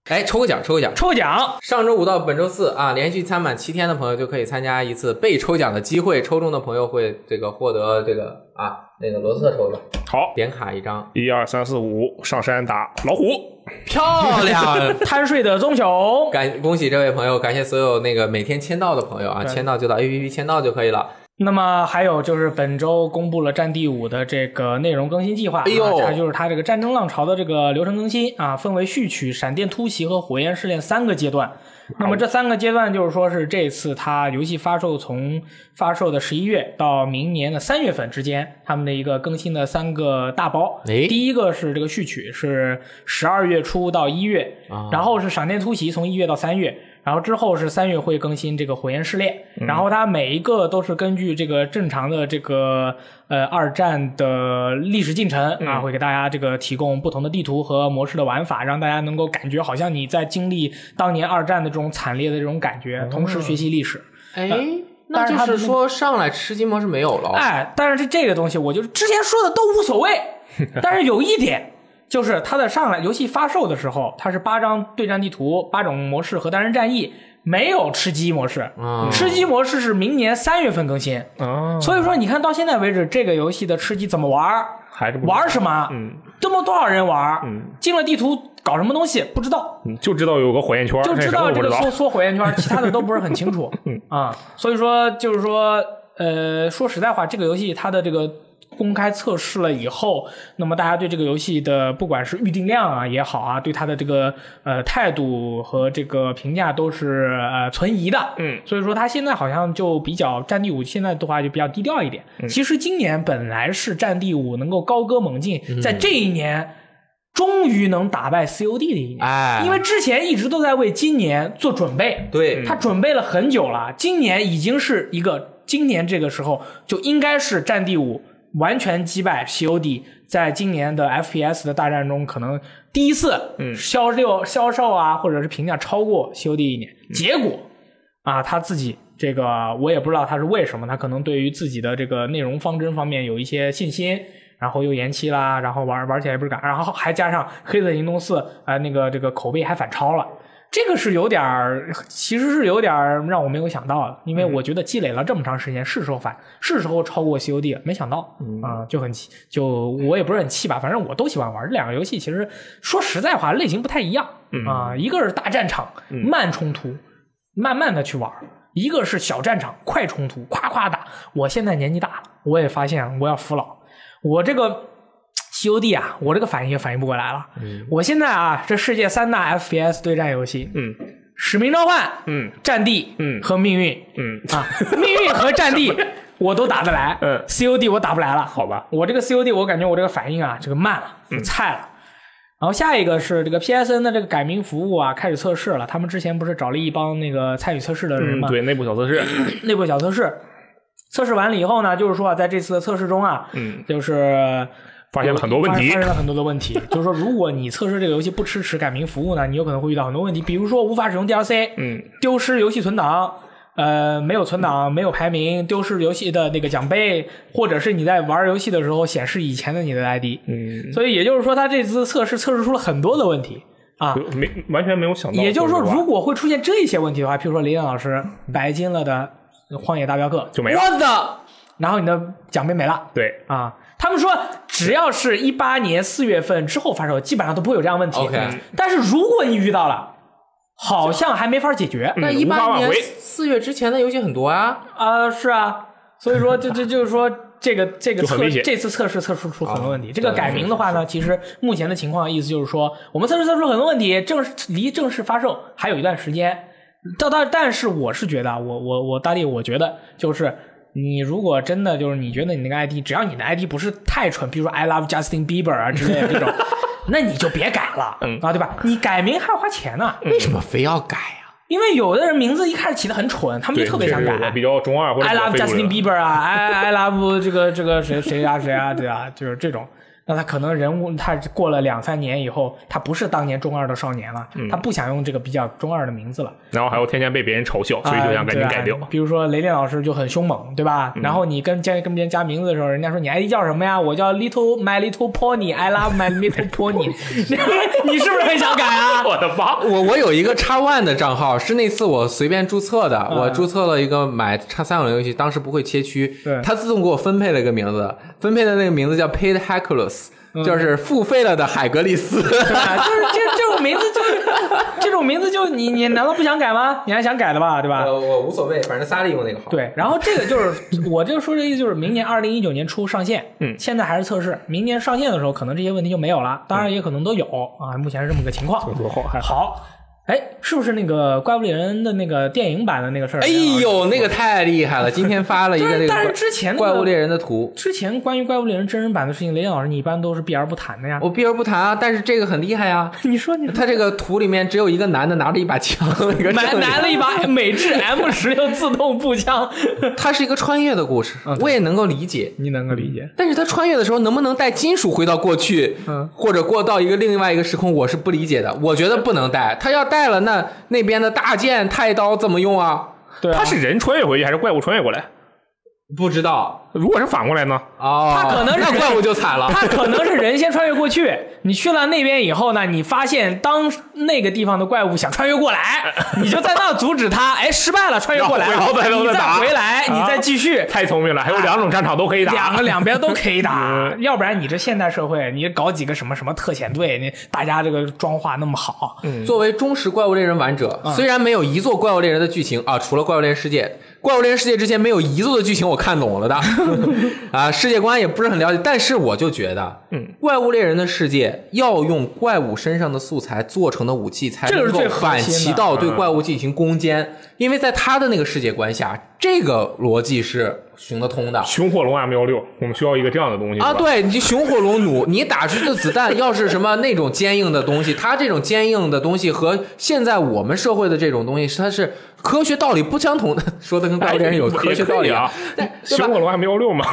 哎。哎，抽个奖，抽个奖。抽奖。上周五到本周四啊，连续参满七天的朋友就可以参加一次被抽奖的机会，抽中的朋友会这个获得这个啊那个罗斯特抽的好，点卡一张，一二三四五，上山打老虎。漂亮！贪睡的棕熊，感恭喜这位朋友，感谢所有那个每天签到的朋友啊，对签到就到 APP 签到就可以了。那么还有就是本周公布了《战地五》的这个内容更新计划，哎呦啊它就是它这个战争浪潮的这个流程更新啊，分为序曲、闪电突袭和火焰试炼三个阶段。那么这三个阶段就是说是这次它游戏发售从发售的十一月到明年的三月份之间，他们的一个更新的三个大包。哎第一个是这个序曲，是十二月初到一月，啊然后是闪电突袭，从一月到三月。然后之后是三月会更新这个火焰试炼，然后它每一个都是根据这个正常的这个呃二战的历史进程啊，会给大家这个提供不同的地图和模式的玩法，让大家能够感觉好像你在经历当年二战的这种惨烈的这种感觉，同时学习历史。哎，那就是说上来吃鸡模式没有了。哎，但是这这个东西，我就之前说的都无所谓，但是有一点。就是它的上来游戏发售的时候，它是八张对战地图、八种模式和单人战役，没有吃鸡模式。嗯吃鸡模式是明年三月份更新，啊，所以说你看到现在为止，这个游戏的吃鸡怎么玩，还是不玩什么，嗯。这么多少人玩，嗯。进了地图搞什么东西？不知道，嗯，就知道有个火焰圈，就知道这个缩。缩火焰圈，其他的都不是很清楚。嗯。啊，所以说就是说，呃，说实在话，这个游戏它的这个公开测试了以后，那么大家对这个游戏的不管是预定量啊也好啊，对它的这个呃态度和这个评价都是呃存疑的。嗯，所以说它现在好像就比较《战地五》现在的话就比较低调一点。其实今年本来是《战地五》能够高歌猛进，在这一年。终于能打败 COD 的一年，哎。因为之前一直都在为今年做准备，对，他准备了很久了，今年已经是一个，今年这个时候就应该是战地五完全击败 COD，在今年的 FPS 的大战中，可能第一次销售销售啊，或者是评价超过 COD 一年，结果啊，他自己。这个我也不知道他是为什么，他可能对于自己的这个内容方针方面有一些信心，然后又延期啦，然后玩玩起来也不是赶，然后还加上《黑色行动四》啊，那个这个口碑还反超了，这个是有点儿，其实是有点儿让我没有想到的，因为我觉得积累了这么长时间，是时候反，是时候超过 COD 了，没想到啊、就很气，就我也不是很气吧，反正我都喜欢玩这两个游戏，其实说实在话，类型不太一样啊、一个是大战场，慢冲突，慢慢的去玩。一个是小战场，快冲突，夸夸打。我现在年纪大了，我也发现我要服老。我这个 COD 啊，我这个反应也反应不过来了。我现在啊，这世界三大 FPS 对战游戏，嗯使命召唤、嗯战地，嗯和命运嗯，啊，命运和战地 我都打得来，嗯，COD 我打不来了。好吧，我这个 COD 我感觉我这个反应啊，这个慢了，嗯菜了。然后下一个是这个 PSN 的这个改名服务啊，开始测试了。他们之前不是找了一帮那个参与测试的人嗯，吗？对，内部小测试，内部小测试。测试完了以后呢，就是说啊，在这次的测试中啊，嗯，就是发现了很多问题发发现了很多的问题。就是说，如果你测试这个游戏不支持改名服务呢，你有可能会遇到很多问题，比如说无法使用 DLC，嗯丢失游戏存档，呃，没有存档，没有排名，丢失游戏的那个奖杯，或者是你在玩游戏的时候显示以前的你的 ID。嗯，所以也就是说，他这次测试测试出了很多的问题啊。没完全没有想到，也就是说，如果会出现这些问题的话，譬如说林亮老师白金了的《荒野大镖客》就没了我的，然后你的奖杯没了对，啊。他们说，只要是一八年四月份之后发售，基本上都不会有这样问题。OK 但是如果你遇到了，好像还没法解决。那嗯一八年四月之前的游戏很多啊。啊、是啊，所以说这这就是说，这个这个测这次测试测试出很多问题。这个改名的话呢，其实目前的情况意思就是说，我们测试测出很多问题，正式离正式发售还有一段时间。到但，但是我是觉得啊，我我我大力，我觉得就是。你如果真的就是你觉得你那个 ID，只要你的 ID 不是太蠢，比如说 I love Justin Bieber 啊之类的这种，那你就别改了，嗯啊，对吧？你改名还要花钱呢，为什么非要改呀？因为有的人名字一开始起的很蠢，他们，就特别想改。比较中二或者 I love Justin Bieber 啊，I I love 这个这个谁谁啊谁啊，对啊，就是这种。那他可能人物他过了两三年以后，他不是当年中二的少年了，嗯他不想用这个比较中二的名字了，然后还有天天被别人嘲笑，所以就想赶紧改掉。比如说雷电老师就很凶猛，对吧？然后你跟加跟别人加名字的时候，人家说你 ID 叫什么呀？我叫 Little My Little Pony，I love My Little Pony。你是不是很想改啊？我的妈！我我有一个叉 One 的账号，是那次我随便注册的，嗯我注册了一个买叉三五零游戏，当时不会切区对，它自动给我分配了一个名字，分配的那个名字叫 Paid Hercules，就是付费了的海格力斯。啊，就是这这种名字就是这种名字就你你难道不想改吗？你还想改的吧，对吧？呃，我无所谓，反正萨利用那个好。，对，然后这个就是我就说这意思就是明年二零一九年初上线，嗯现在还是测试，明年上线的时候可能这些问题就没有了，当然也可能都有啊，目前是这么个情况。好，哎，是不是那个怪物猎人的那个电影版的那个事儿？哎呦，那个太厉害了！今天发了一个那个但是之前那个怪物猎人的图，之前关于怪物猎人真人版的事情，雷电老师你一般都是避而不谈的呀。我避而不谈啊，但是这个很厉害啊。你说你他这个图里面只有一个男的拿着一把枪，一个买正脸拿了一把美制 M 十六自动步枪，它是一个穿越的故事，我也能够理解。你能够理解？但是他穿越的时候能不能带金属回到过去，嗯或者过到一个另外一个时空，我是不理解的。我觉得不能带，他要带了，那那边的大剑、太刀怎么用啊？对啊，他是人穿越回去还是怪物穿越过来？不知道如果是反过来呢？哦，他可能是那怪物就惨了。他可能是人先穿越过去，你去了那边以后呢，你发现当那个地方的怪物想穿越过来，你就在那阻止他，哎，失败了，穿越过来 然后再回来，啊？你再继续。太聪明了，还有两种战场都可以打。两个两边都可以打，嗯。要不然你这现代社会，你搞几个什么什么特遣队，你大家这个妆化那么好，作为忠实怪物猎人玩者，嗯。虽然没有一座怪物猎人的剧情啊，除了怪物猎人世界，怪物猎人世界之前没有一座的剧情我看懂了的，啊，世界观也不是很了解，但是我就觉得，嗯，怪物猎人的世界要用怪物身上的素材做成的武器，才能够反其道对怪物进行攻坚，因为在他的那个世界观下，这个逻辑是行得通的。熊火龙 M 幺六，我们需要一个这样的东西啊，对你熊火龙弩，你打出去的子弹要是什么那种坚硬的东西，它这种坚硬的东西和现在我们社会的这种东西，它是科学道理不相同的，说的跟怪物猎人有 哎科学道理啊。熊？火龙 M 幺六嘛，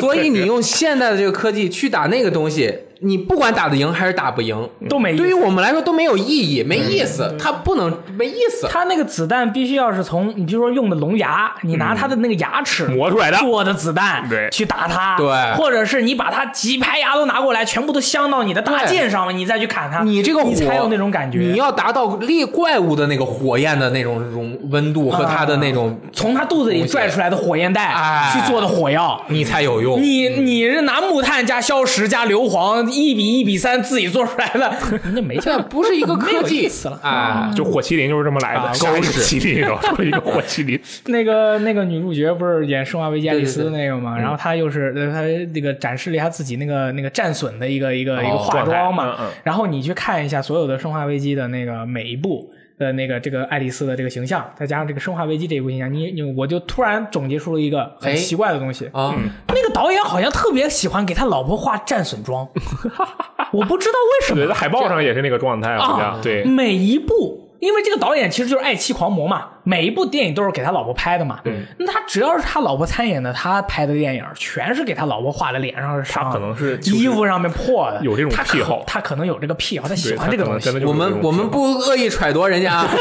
所以你用现代的这个科技去打那个东西，你不管打得赢还是打不赢，都没意思对于我们来说都没有意义，没意思，它不能没意思。它那个子弹必须要是从你比如说用的龙牙，你拿它的那个牙齿磨出来的做的子弹，对去打它，对或者是你把它几排牙都拿过来，全部都镶到你的大剑上，你再去砍它，你这个火你才有那种感觉。你要达到猎怪物的那个火焰的那种容温度和它的那种，从它肚子里拽出来的火焰弹哎去做的火药。你才有用。你你是拿木炭加硝石加硫磺一比一比三自己做出来的，那没这劲，不是一个科技死了啊，就火麒麟就是这么来的，啊高士麒麟，然后一个火麒麟，那个那个女主角不是演《生化危机》爱丽丝那个嘛？然后她又是呃她那个展示了一下自己那个那个战损的一个一个一个化妆嘛。然后你去看一下所有的《生化危机》的那个每一部。的那个这个爱丽丝的这个形象，再加上这个《生化危机》这一部形象，你你我就突然总结出了一个很哎奇怪的东西。啊，那个导演好像特别喜欢给他老婆画战损妆，我不知道为什么对，在海报上也是那个状态，好啊像，对，每一部，因为这个导演其实就是爱妻狂魔嘛，每一部电影都是给他老婆拍的嘛。对，那他只要是他老婆参演的，他拍的电影全是给他老婆画的脸上是伤，他可能是就是衣服上面破的，有这种他可癖好。他可能有这个癖好，他喜欢这个东西。我们我们不恶意揣度人家。啊，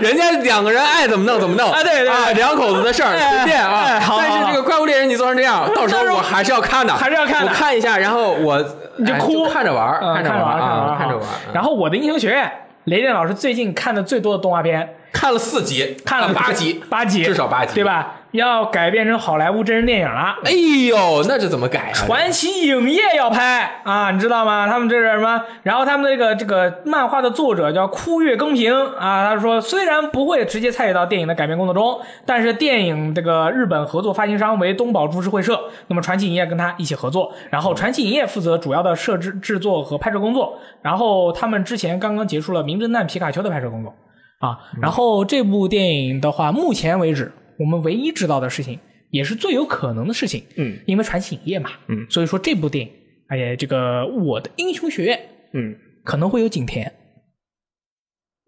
人家两个人爱怎么弄怎么弄啊对对对。啊，两口子的事儿哎随便啊。哎。好好好但是这个怪物猎人你做成这样，到时候我还是要看的，还是要看的。我看一下，然后我哎你就哭看着玩看着玩儿看啊，看着着玩。然后我的英雄学院，雷电老师最近看的最多的动画片，看了四集，看了八集，八集，至少八集，对？吧？要改编成好莱坞真人电影了。哎呦，那这怎么改啊？传奇影业要拍啊，你知道吗？他们这是什么？然后他们这个这个漫画的作者叫枯月更平啊，他说虽然不会直接参与到电影的改编工作中，但是电影这个日本合作发行商为东宝株式会社，那么传奇影业跟他一起合作，然后传奇影业负责主要的设置制作和拍摄工作，然后他们之前刚刚结束了《名侦探皮卡丘》的拍摄工作啊，然后这部电影的话，目前为止我们唯一知道的事情。也是最有可能的事情，嗯，因为传奇影业嘛，嗯，所以说这部电影，哎呀这个我的英雄学院嗯，可能会有景甜，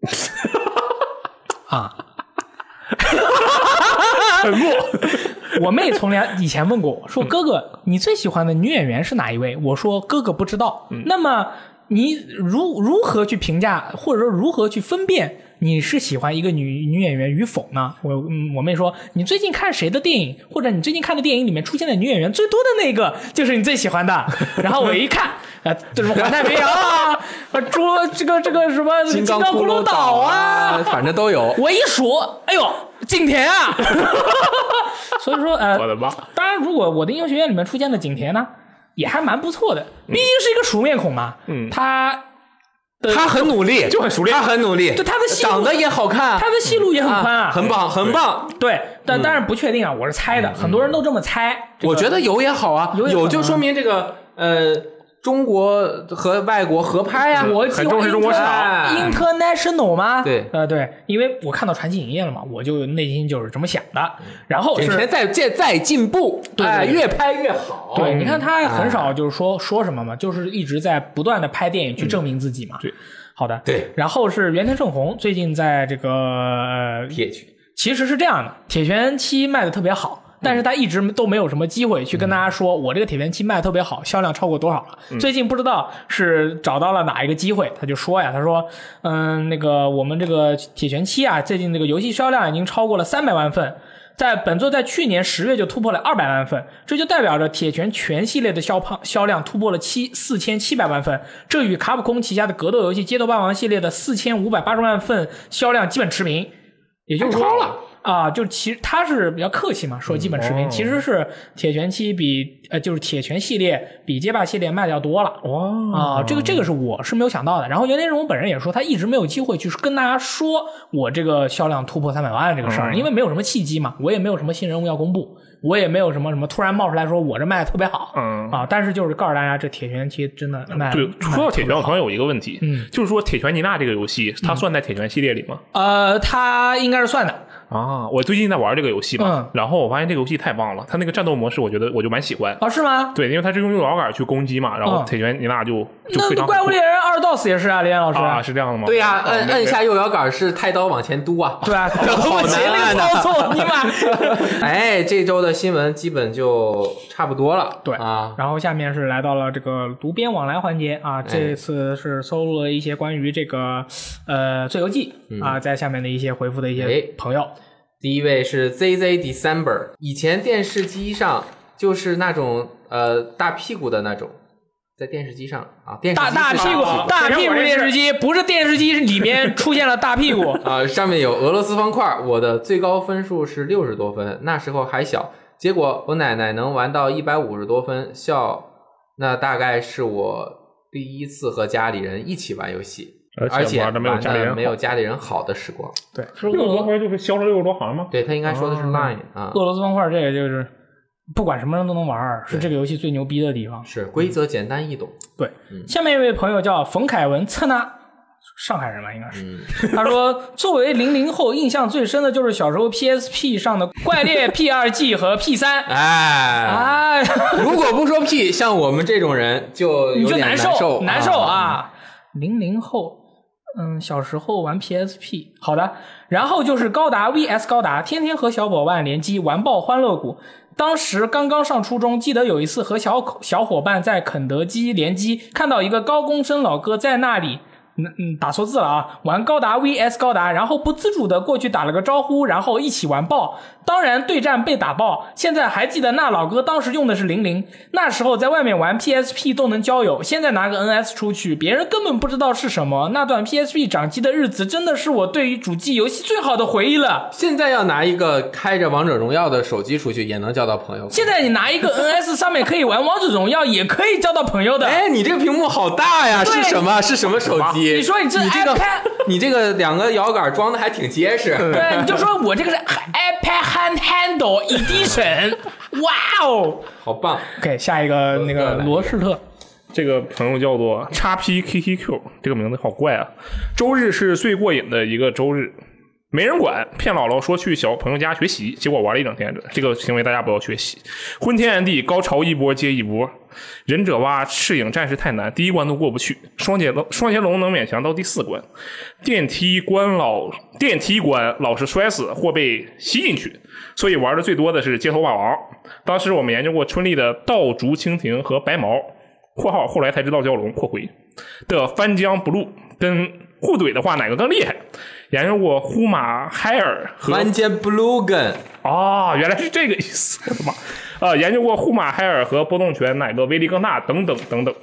啊，沉默。我妹从来以前问过我说：“哥哥，你最喜欢的女演员是哪一位？”我说：“哥哥不知道。那么你如如何去评价，或者说如何去分辨你是喜欢一个女女演员与否呢？我嗯我妹说，你最近看谁的电影，或者你最近看的电影里面出现的女演员最多的那个，就是你最喜欢的。然后我一看，啊，这什么环太平洋啊，啊，猪这个这个什么金刚骷髅岛啊，反正都有。我一数，哎呦，景甜啊！所以说，呃，我的妈！当然，如果我的英雄学院里面出现的景甜呢，也还蛮不错的，毕竟是一个熟面孔嘛。嗯他的 他很努力，就很熟练。他很努力，对他的戏路长得也好看，他的戏路也很宽啊，很棒，很棒。对，但当然不确定啊，我是猜的，很多人都这么猜。这个我觉得有也好啊，有也好啊。有就说明这个呃，中国和外国合拍呀，国际很重视中国市场哎 international 吗？对呃对，因为我看到传奇影业了嘛，我就内心就是这么想的。然后是景甜在在在进步，对对哎，对越拍越好。对，你看他很少哎就是说说什么嘛，就是一直在不断的拍电影去证明自己嘛。对，好的。对然后是原田正弘，最近在这个呃，铁拳其实是这样的，铁拳七卖的特别好。但是他一直都没有什么机会去跟大家说，我这个铁拳七卖的特别好，销量超过多少了。最近不知道是找到了哪一个机会，他就说呀，他说，嗯，那个我们这个铁拳七啊，最近这个游戏销量已经超过了三百万份，在本作在去年十月就突破了二百万份，这就代表着铁拳全系列的销胖销量突破了七四千七百万份，这与卡普空旗下的格斗游戏《街头霸王》系列的四千五百八十万份销量基本持平。也就是说太高了啊，就其实他是比较客气嘛，说基本持平，哦其实是铁拳七比呃就是铁拳系列比街霸系列卖的要多了。哇啊，这个这个是我是没有想到的。然后袁天荣本人也说，他一直没有机会去跟大家说我这个销量突破三百万这个事儿，嗯因为没有什么契机嘛，我也没有什么新人物要公布，我也没有什么什么突然冒出来说我这卖的特别好，嗯啊，但是就是告诉大家，这铁拳七真的卖对，说到铁拳，我好像有一个问题，嗯，就是说铁拳尼娜这个游戏，它算在铁拳系列里吗？呃，它应该是算的，啊，我最近在玩这个游戏嘛嗯，然后我发现这个游戏太棒了，它那个战斗模式，我觉得我就蛮喜欢。哦，是吗？对，因为它是用右摇杆去攻击嘛，然后嗯铁拳妮娜就就那非常怪物猎人二 DOS 也是啊，李岩老师啊，是这样的吗？对呀，哦没摁摁下右摇杆是太刀往前嘟啊。对啊，好难啊个操作，你妈！哎，这周的新闻基本就差不多了。对啊，然后下面是来到了这个读编往来环节啊，这次是搜录了一些关于这个呃《最游记》啊，在下面的一些回复的一哎些朋友，第一位是 ZZ December，以前电视机上就是那种呃大屁股的那种，在电视机上啊，电视机大大屁股啊大屁股电视机，不是电视机里面出现了大屁股，啊，上面有俄罗斯方块，我的最高分数是六十多分，那时候还小，结果我奶奶能玩到一百五十多分，笑，那大概是我第一次和家里人一起玩游戏，而且而且玩的没有家里人好玩得没有家里人好的时光。对，是六十多俄分就是销了六十多行吗？对他应该说的是哦 Line 啊，俄罗斯方块，这个就是不管什么人都能玩，是这个游戏最牛逼的地方。是规则简单易懂。对，下面一位朋友叫冯凯文策纳，上海人吧，应该是。他说，作为零零后，印象最深的就是小时候 PSP 上的《怪猎 P 二 G》和 P 三。哎，哎，如果不说 P，，像我们这种人就你有点就难受难受！啊！零零后，嗯，小时候玩 PSP，好的。然后就是高达 VS 高达，天天和小伙伴联机玩爆欢乐谷。当时刚刚上初中，记得有一次和小小伙伴在肯德基联机，看到一个高中生老哥在那里嗯嗯，打错字了啊！玩高达 VS 高达，然后不自主的过去打了个招呼，然后一起玩爆。当然对战被打爆。现在还记得那老哥当时用的是零零，那时候在外面玩 PSP 都能交友，现在拿个 NS 出去，别人根本不知道是什么。那段 PSP 掌机的日子，真的是我对于主机游戏最好的回忆了。现在要拿一个开着王者荣耀的手机出去，也能交到朋友。现在你拿一个 NS 上面可以玩王者荣耀，也可以交到朋友的。哎，你这个屏幕好大呀！是什么？是什么手机？你说你这你这个你这个两个摇杆装的还挺结实。对，你就说我这个是 iPad Hand Handle Edition，哇哦好棒！！OK，下一个那个罗士特，这个朋友叫做叉 P K T Q，这个名字好怪啊。周日是最过瘾的一个周日，没人管，骗姥姥说去小朋友家学习，结果玩了一整天。这个行为大家不要学习。昏天暗地，高潮一波接一波。忍者蛙赤影战士太难，第一关都过不去。双截龙双截龙能勉强到第四关。电梯关老电梯关老是摔死或被吸进去，所以玩的最多的是街头霸王。当时我们研究过春丽的道竹蜻蜓和白毛（括号后来才知道叫龙）（括回）的翻江 blue 跟互怼的话哪个更厉害？研究过呼马海尔和翻间 Blue Gun，哦，原来是这个意思，我的妈！啊，研究过呼马海尔和波动拳哪个威力更大，等等等等。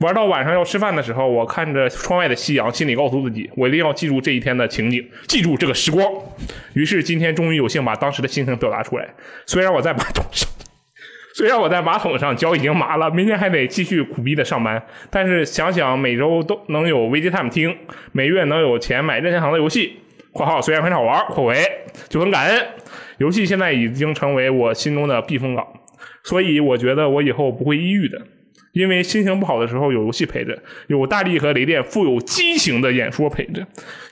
玩到晚上要吃饭的时候，我看着窗外的夕阳，心里告诉自己，我一定要记住这一天的情景，记住这个时光。于是今天终于有幸把当时的心情表达出来。虽然我在马桶上，虽然我在马桶上脚已经麻了，明天还得继续苦逼的上班，但是想想每周都能有 VGTime 听，每月能有钱买任天堂的游戏（括号虽然很少玩）（括为就很感恩）。游戏现在已经成为我心中的避风港，所以我觉得我以后不会抑郁的，因为心情不好的时候有游戏陪着，有大力和雷电富有激情的演说陪着。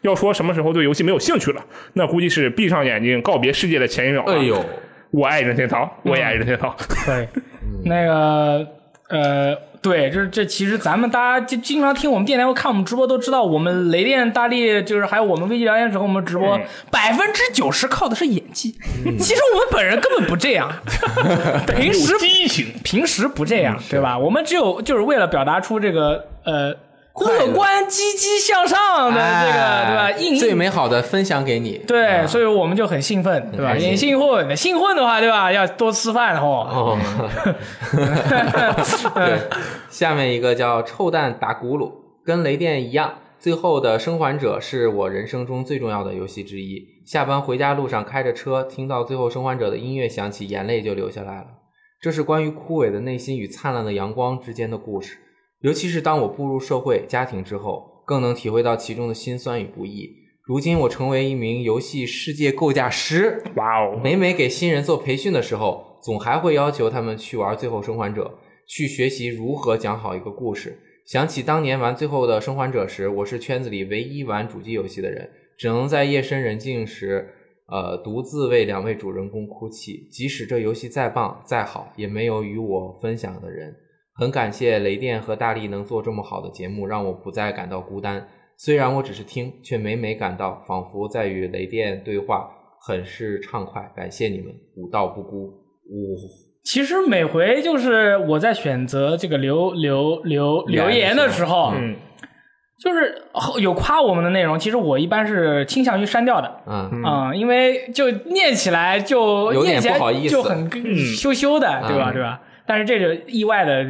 要说什么时候对游戏没有兴趣了，那估计是闭上眼睛告别世界的前一秒了。哎呦，我爱任天堂，我也爱任天堂。对，那个呃，对，这这其实咱们大家就经常听我们电台或看我们直播都知道，我们雷电大力就是还有我们危机聊天时候我们直播百分之九十靠的是演技，其实我们本人根本不这样，平时激情，平时不这样，对吧？我们只有就是为了表达出这个呃乐观、积极向上的这个，对吧？硬哎最美好的分享给你。对，啊所以我们就很兴奋，对吧？也兴奋，兴奋的话，对吧？要多吃饭哦。下面一个叫臭蛋打鼓噜，跟雷电一样，最后的生还者是我人生中最重要的游戏之一。下班回家路上开着车，听到最后生还者的音乐响起，眼泪就流下来了。这是关于枯萎的内心与灿烂的阳光之间的故事。尤其是当我步入社会、家庭之后，更能体会到其中的辛酸与不易。如今我成为一名游戏世界构架师，哇哦！每每给新人做培训的时候，总还会要求他们去玩《最后生还者》，去学习如何讲好一个故事。想起当年玩《最后的生还者》时，我是圈子里唯一玩主机游戏的人，只能在夜深人静时，呃，独自为两位主人公哭泣。即使这游戏再棒再好，也没有与我分享的人。很感谢雷电和大力能做这么好的节目，让我不再感到孤单。虽然我只是听，却每每感到仿佛在与雷电对话，很是畅快。感谢你们，武道不孤。呜、其实每回就是我在选择这个留留留留言的时候，嗯，就是有夸我们的内容，其实我一般是倾向于删掉的。嗯，啊、因为就念起来就有点念起来不好意思就很羞羞的，对吧？嗯对吧？但是这个意外的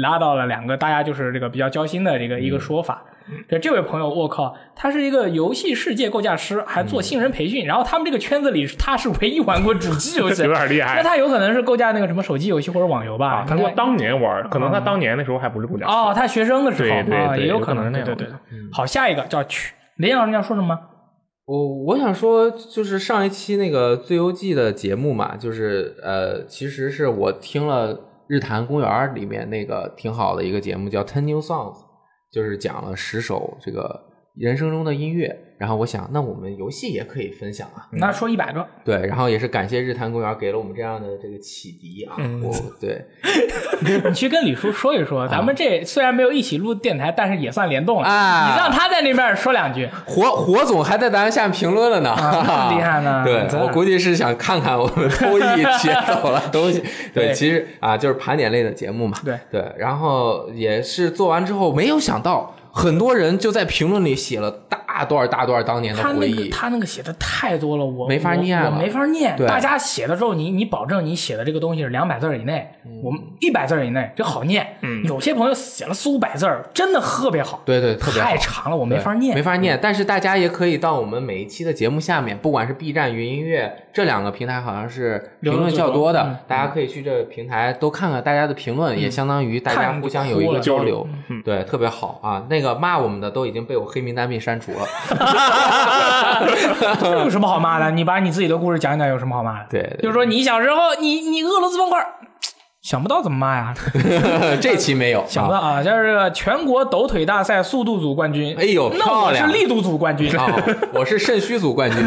拉到了两个大家就是这个比较交心的这个一嗯个说法。对这位朋友，我靠，他是一个游戏世界构架师，还做新人培训，然后他们这个圈子里他是唯一玩过主机游戏，有点厉害那他有可能是构架那个什么手机游戏或者网游吧？啊，他说当年玩，可能他当年的时候还不是国家。哦，他学生的时候对对啊，对也有可能那对对样对。好，下一个叫去雷阳，你要说什么？我我想说，就是上一期那个《最游记》的节目嘛，就是呃，其实是我听了日坛公园里面那个挺好的一个节目，叫《Ten New Songs》，就是讲了十首这个人生中的音乐。然后我想，那我们游戏也可以分享啊。那说一百个，对，然后也是感谢日坛公园给了我们这样的这个启迪啊。我对 你去跟李叔说一说，咱们这虽然没有一起录电台，但是也算联动了。啊你让他在那边说两句，火火总还在咱下面评论了呢，啊厉害呢 对我估计是想看看我们偷艺学走了 东西。对，对其实啊，就是盘点类的节目嘛。对对，然后也是做完之后，没有想到很多人就在评论里写了大段大段当年的他那个回忆。他那个写的太多了，我没法念了我我没法念。对大家写的时候，你你保证你写的这个东西是两百字以内，嗯我们一百字以内这好念。嗯有些朋友写了四五百字儿，真的特别好。对对，特别好太长了，我没法念。没法念。但是大家也可以到我们每一期的节目下面，不管是 B 站、云音乐这两个平台，好像是评论较多的，大家可以去这平台都看看大家的评论，也相当于大家互相有一个交流嗯，对，特别好啊。那个骂我们的都已经被我黑名单被删除了，这有什么好骂的？你把你自己的故事讲一讲，有什么好骂的？对对就是说你小时候，你你俄罗斯方块，想不到怎么骂呀？这期没有，啊想不到啊，就是这个全国抖腿大赛速度组冠军。哎呦那我漂亮是力度组冠军。啊，我是肾虚组冠军，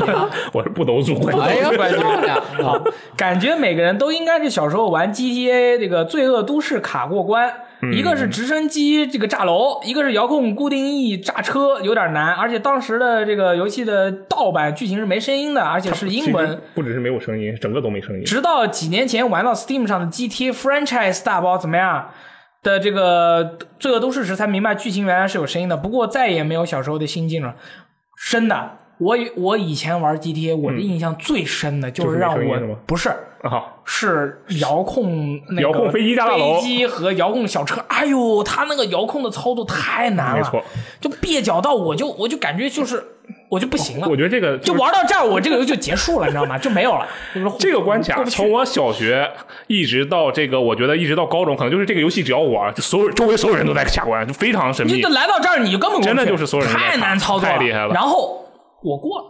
我是不抖组冠军。哎呀，冠军漂亮好，感觉每个人都应该是小时候玩 GTA 这个罪恶都市卡过关。一个是直升机这个炸楼，一个是遥控固定翼炸车，有点难。而且当时的这个游戏的盗版剧情是没声音的，而且是英文。不只是没有声音，整个都没声音。直到几年前玩到 Steam 上的 GTA Franchise 大包怎么样的这个《罪恶都市》时，才明白剧情原来是有声音的。不过再也没有小时候的心境了。真的，我以我以前玩 GTA，我的印象最深的就是让我、不是啊，是遥控那个遥控飞机炸大楼飞机和遥控小车。哎呦，他那个遥控的操作太难了，没错，就蹩脚到我就我就感觉就是我就不行了我。觉得这个就玩到这儿，我这个游戏就结束了，你知道吗？就没有了。这个关卡从我小学一直到这个，我觉得一直到高中，可能就是这个游戏只要我所有周围所有人都在卡关，就非常神秘你就。来到这儿，你就根本真的就是所有人太难操作太厉害了然后我过了，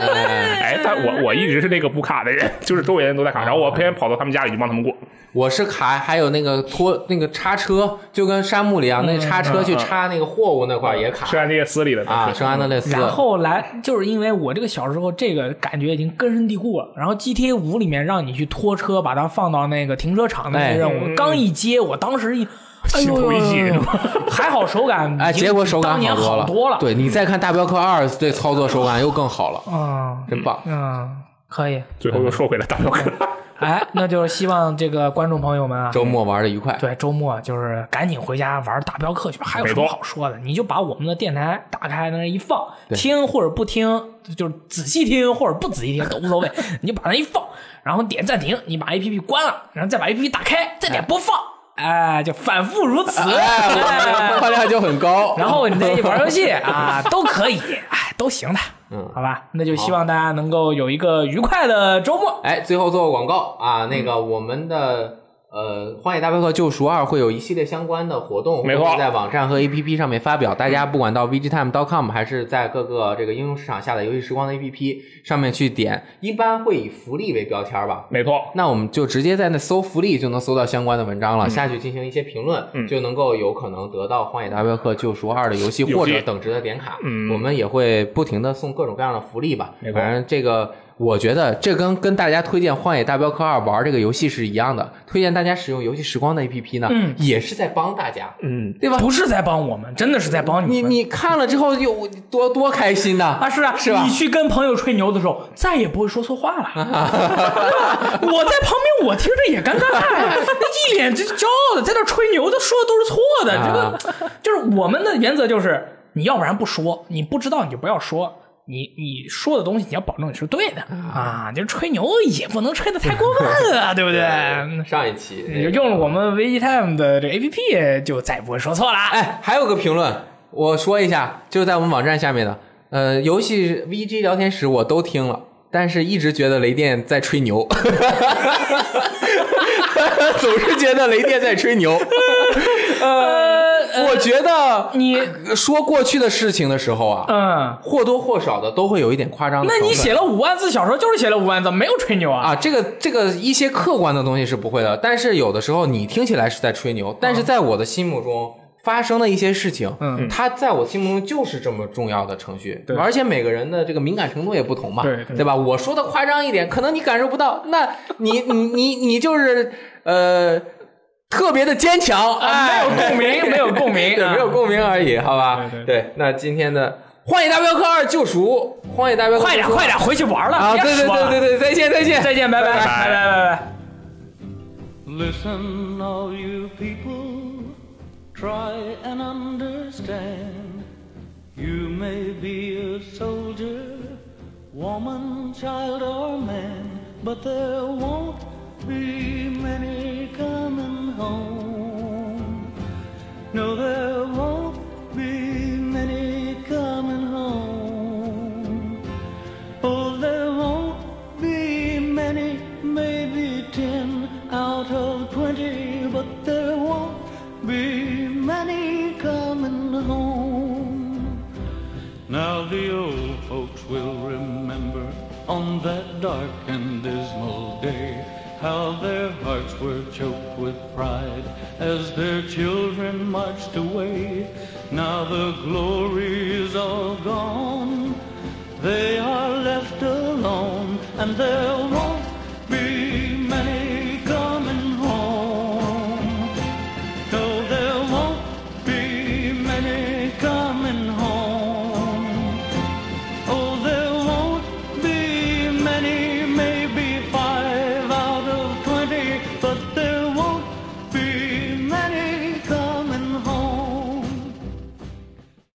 哎，但我我一直是那个不卡的人，就是周围人都在卡，然后我偏偏跑到他们家里去帮他们过。我是卡，还有那个拖那个叉车，就跟山木里一样，那个叉车去叉那个货物那块也卡圣安地列斯里的啊，圣安德烈斯。然后来就是因为我这个小时候这个感觉已经根深蒂固了。然后 GTA 五里面让你去拖车，把它放到那个停车场那些任务，哎刚一接，我当时一。哎呦心头一还好手感，哎，结果手感好了，多了。对你再看大镖客二，这操作手感又更好了，嗯真棒。嗯，可以。最后又说回来大镖客。哎，那就是希望这个观众朋友们啊，周末玩的愉快。对，周末就是赶紧回家玩大镖客去吧，还有什么好说的？你就把我们的电台打开那一放，听或者不听，就是仔细听或者不仔细听都无所谓，你就把那一放，然后点暂停，你把 A P P 关了，然后再把 A P P 打开，再点播放，哎，就反复如此，哎，我的哎播放量就很高。然后你再玩游戏啊，都可以，哎，都行的，嗯好吧，那就希望大家能够有一个愉快的周末。哎，最后做个广告啊，那个我们的呃《荒野大镖客：救赎二》会有一系列相关的活动，没错会在网站和 APP 上面发表。大家不管到 VGTime.com 还是在各个这个应用市场下载游戏时光的 APP 上面去点，一般会以福利为标签吧。没错，那我们就直接在那搜福利就能搜到相关的文章了，下去进行一些评论，嗯就能够有可能得到《荒野大镖客：救赎二》的游戏或者等值的点卡。嗯我们也会不停的送各种各样的福利吧。反正这个，我觉得这跟跟大家推荐《荒野大镖客二》玩这个游戏是一样的，推荐大家使用游戏时光的 APP 呢，嗯也是在帮大家，嗯，对吧？不是在帮我们，真的是在帮们。你你看了之后有多多开心呐！啊，是啊，是吧你去跟朋友吹牛的时候，再也不会说错话了。我在旁边，我听着也尴尬呀，一脸就骄傲的在那吹牛，他说的都是错的。这个就是我们的原则，就是你要不然不说，你不知道你就不要说。你你说的东西，你要保证你是对的啊！就吹牛也不能吹的太过 分啊，对不对？上一期你就用了我们 VGTime 的这 APP，就再也不会说错了。哎，还有个评论，我说一下，就是在我们网站下面的，呃，游戏 VG 聊天室我都听了，但是一直觉得雷电在吹牛，总是觉得雷电在吹牛。呃，我觉得你说过去的事情的时候啊，嗯，或多或少的都会有一点夸张的。那你写了五万字小说，就是写了五万字，没有吹牛啊？啊，这个这个一些客观的东西是不会的，但是有的时候你听起来是在吹牛，但是在我的心目中发生的一些事情，嗯它在我心目中就是这么重要的程序，对而且每个人的这个敏感程度也不同嘛，对对吧？我说的夸张一点，可能你感受不到，那你你你你就是呃特别的坚强，哎，没有共鸣，没有共鸣，对，啊没有共鸣而已，好吧？对对那今天的《荒野大镖客二：救赎》，《荒野大镖客》快点，快点回去玩了啊！对对对对对，再见再见再见，拜拜，拜拜拜拜拜拜。Listen, all you people, try and understand. You may be a soldier, woman, child, or man, but there won't be many coming home. No, there won't be many coming home. Oh, there won't be many, maybe ten out of twenty, but there won't be many coming home. Now the old folks will remember on that dark and dismal day how their hearts were choked with pride as their children marched away. Now the glory is all gone. They are left alone and their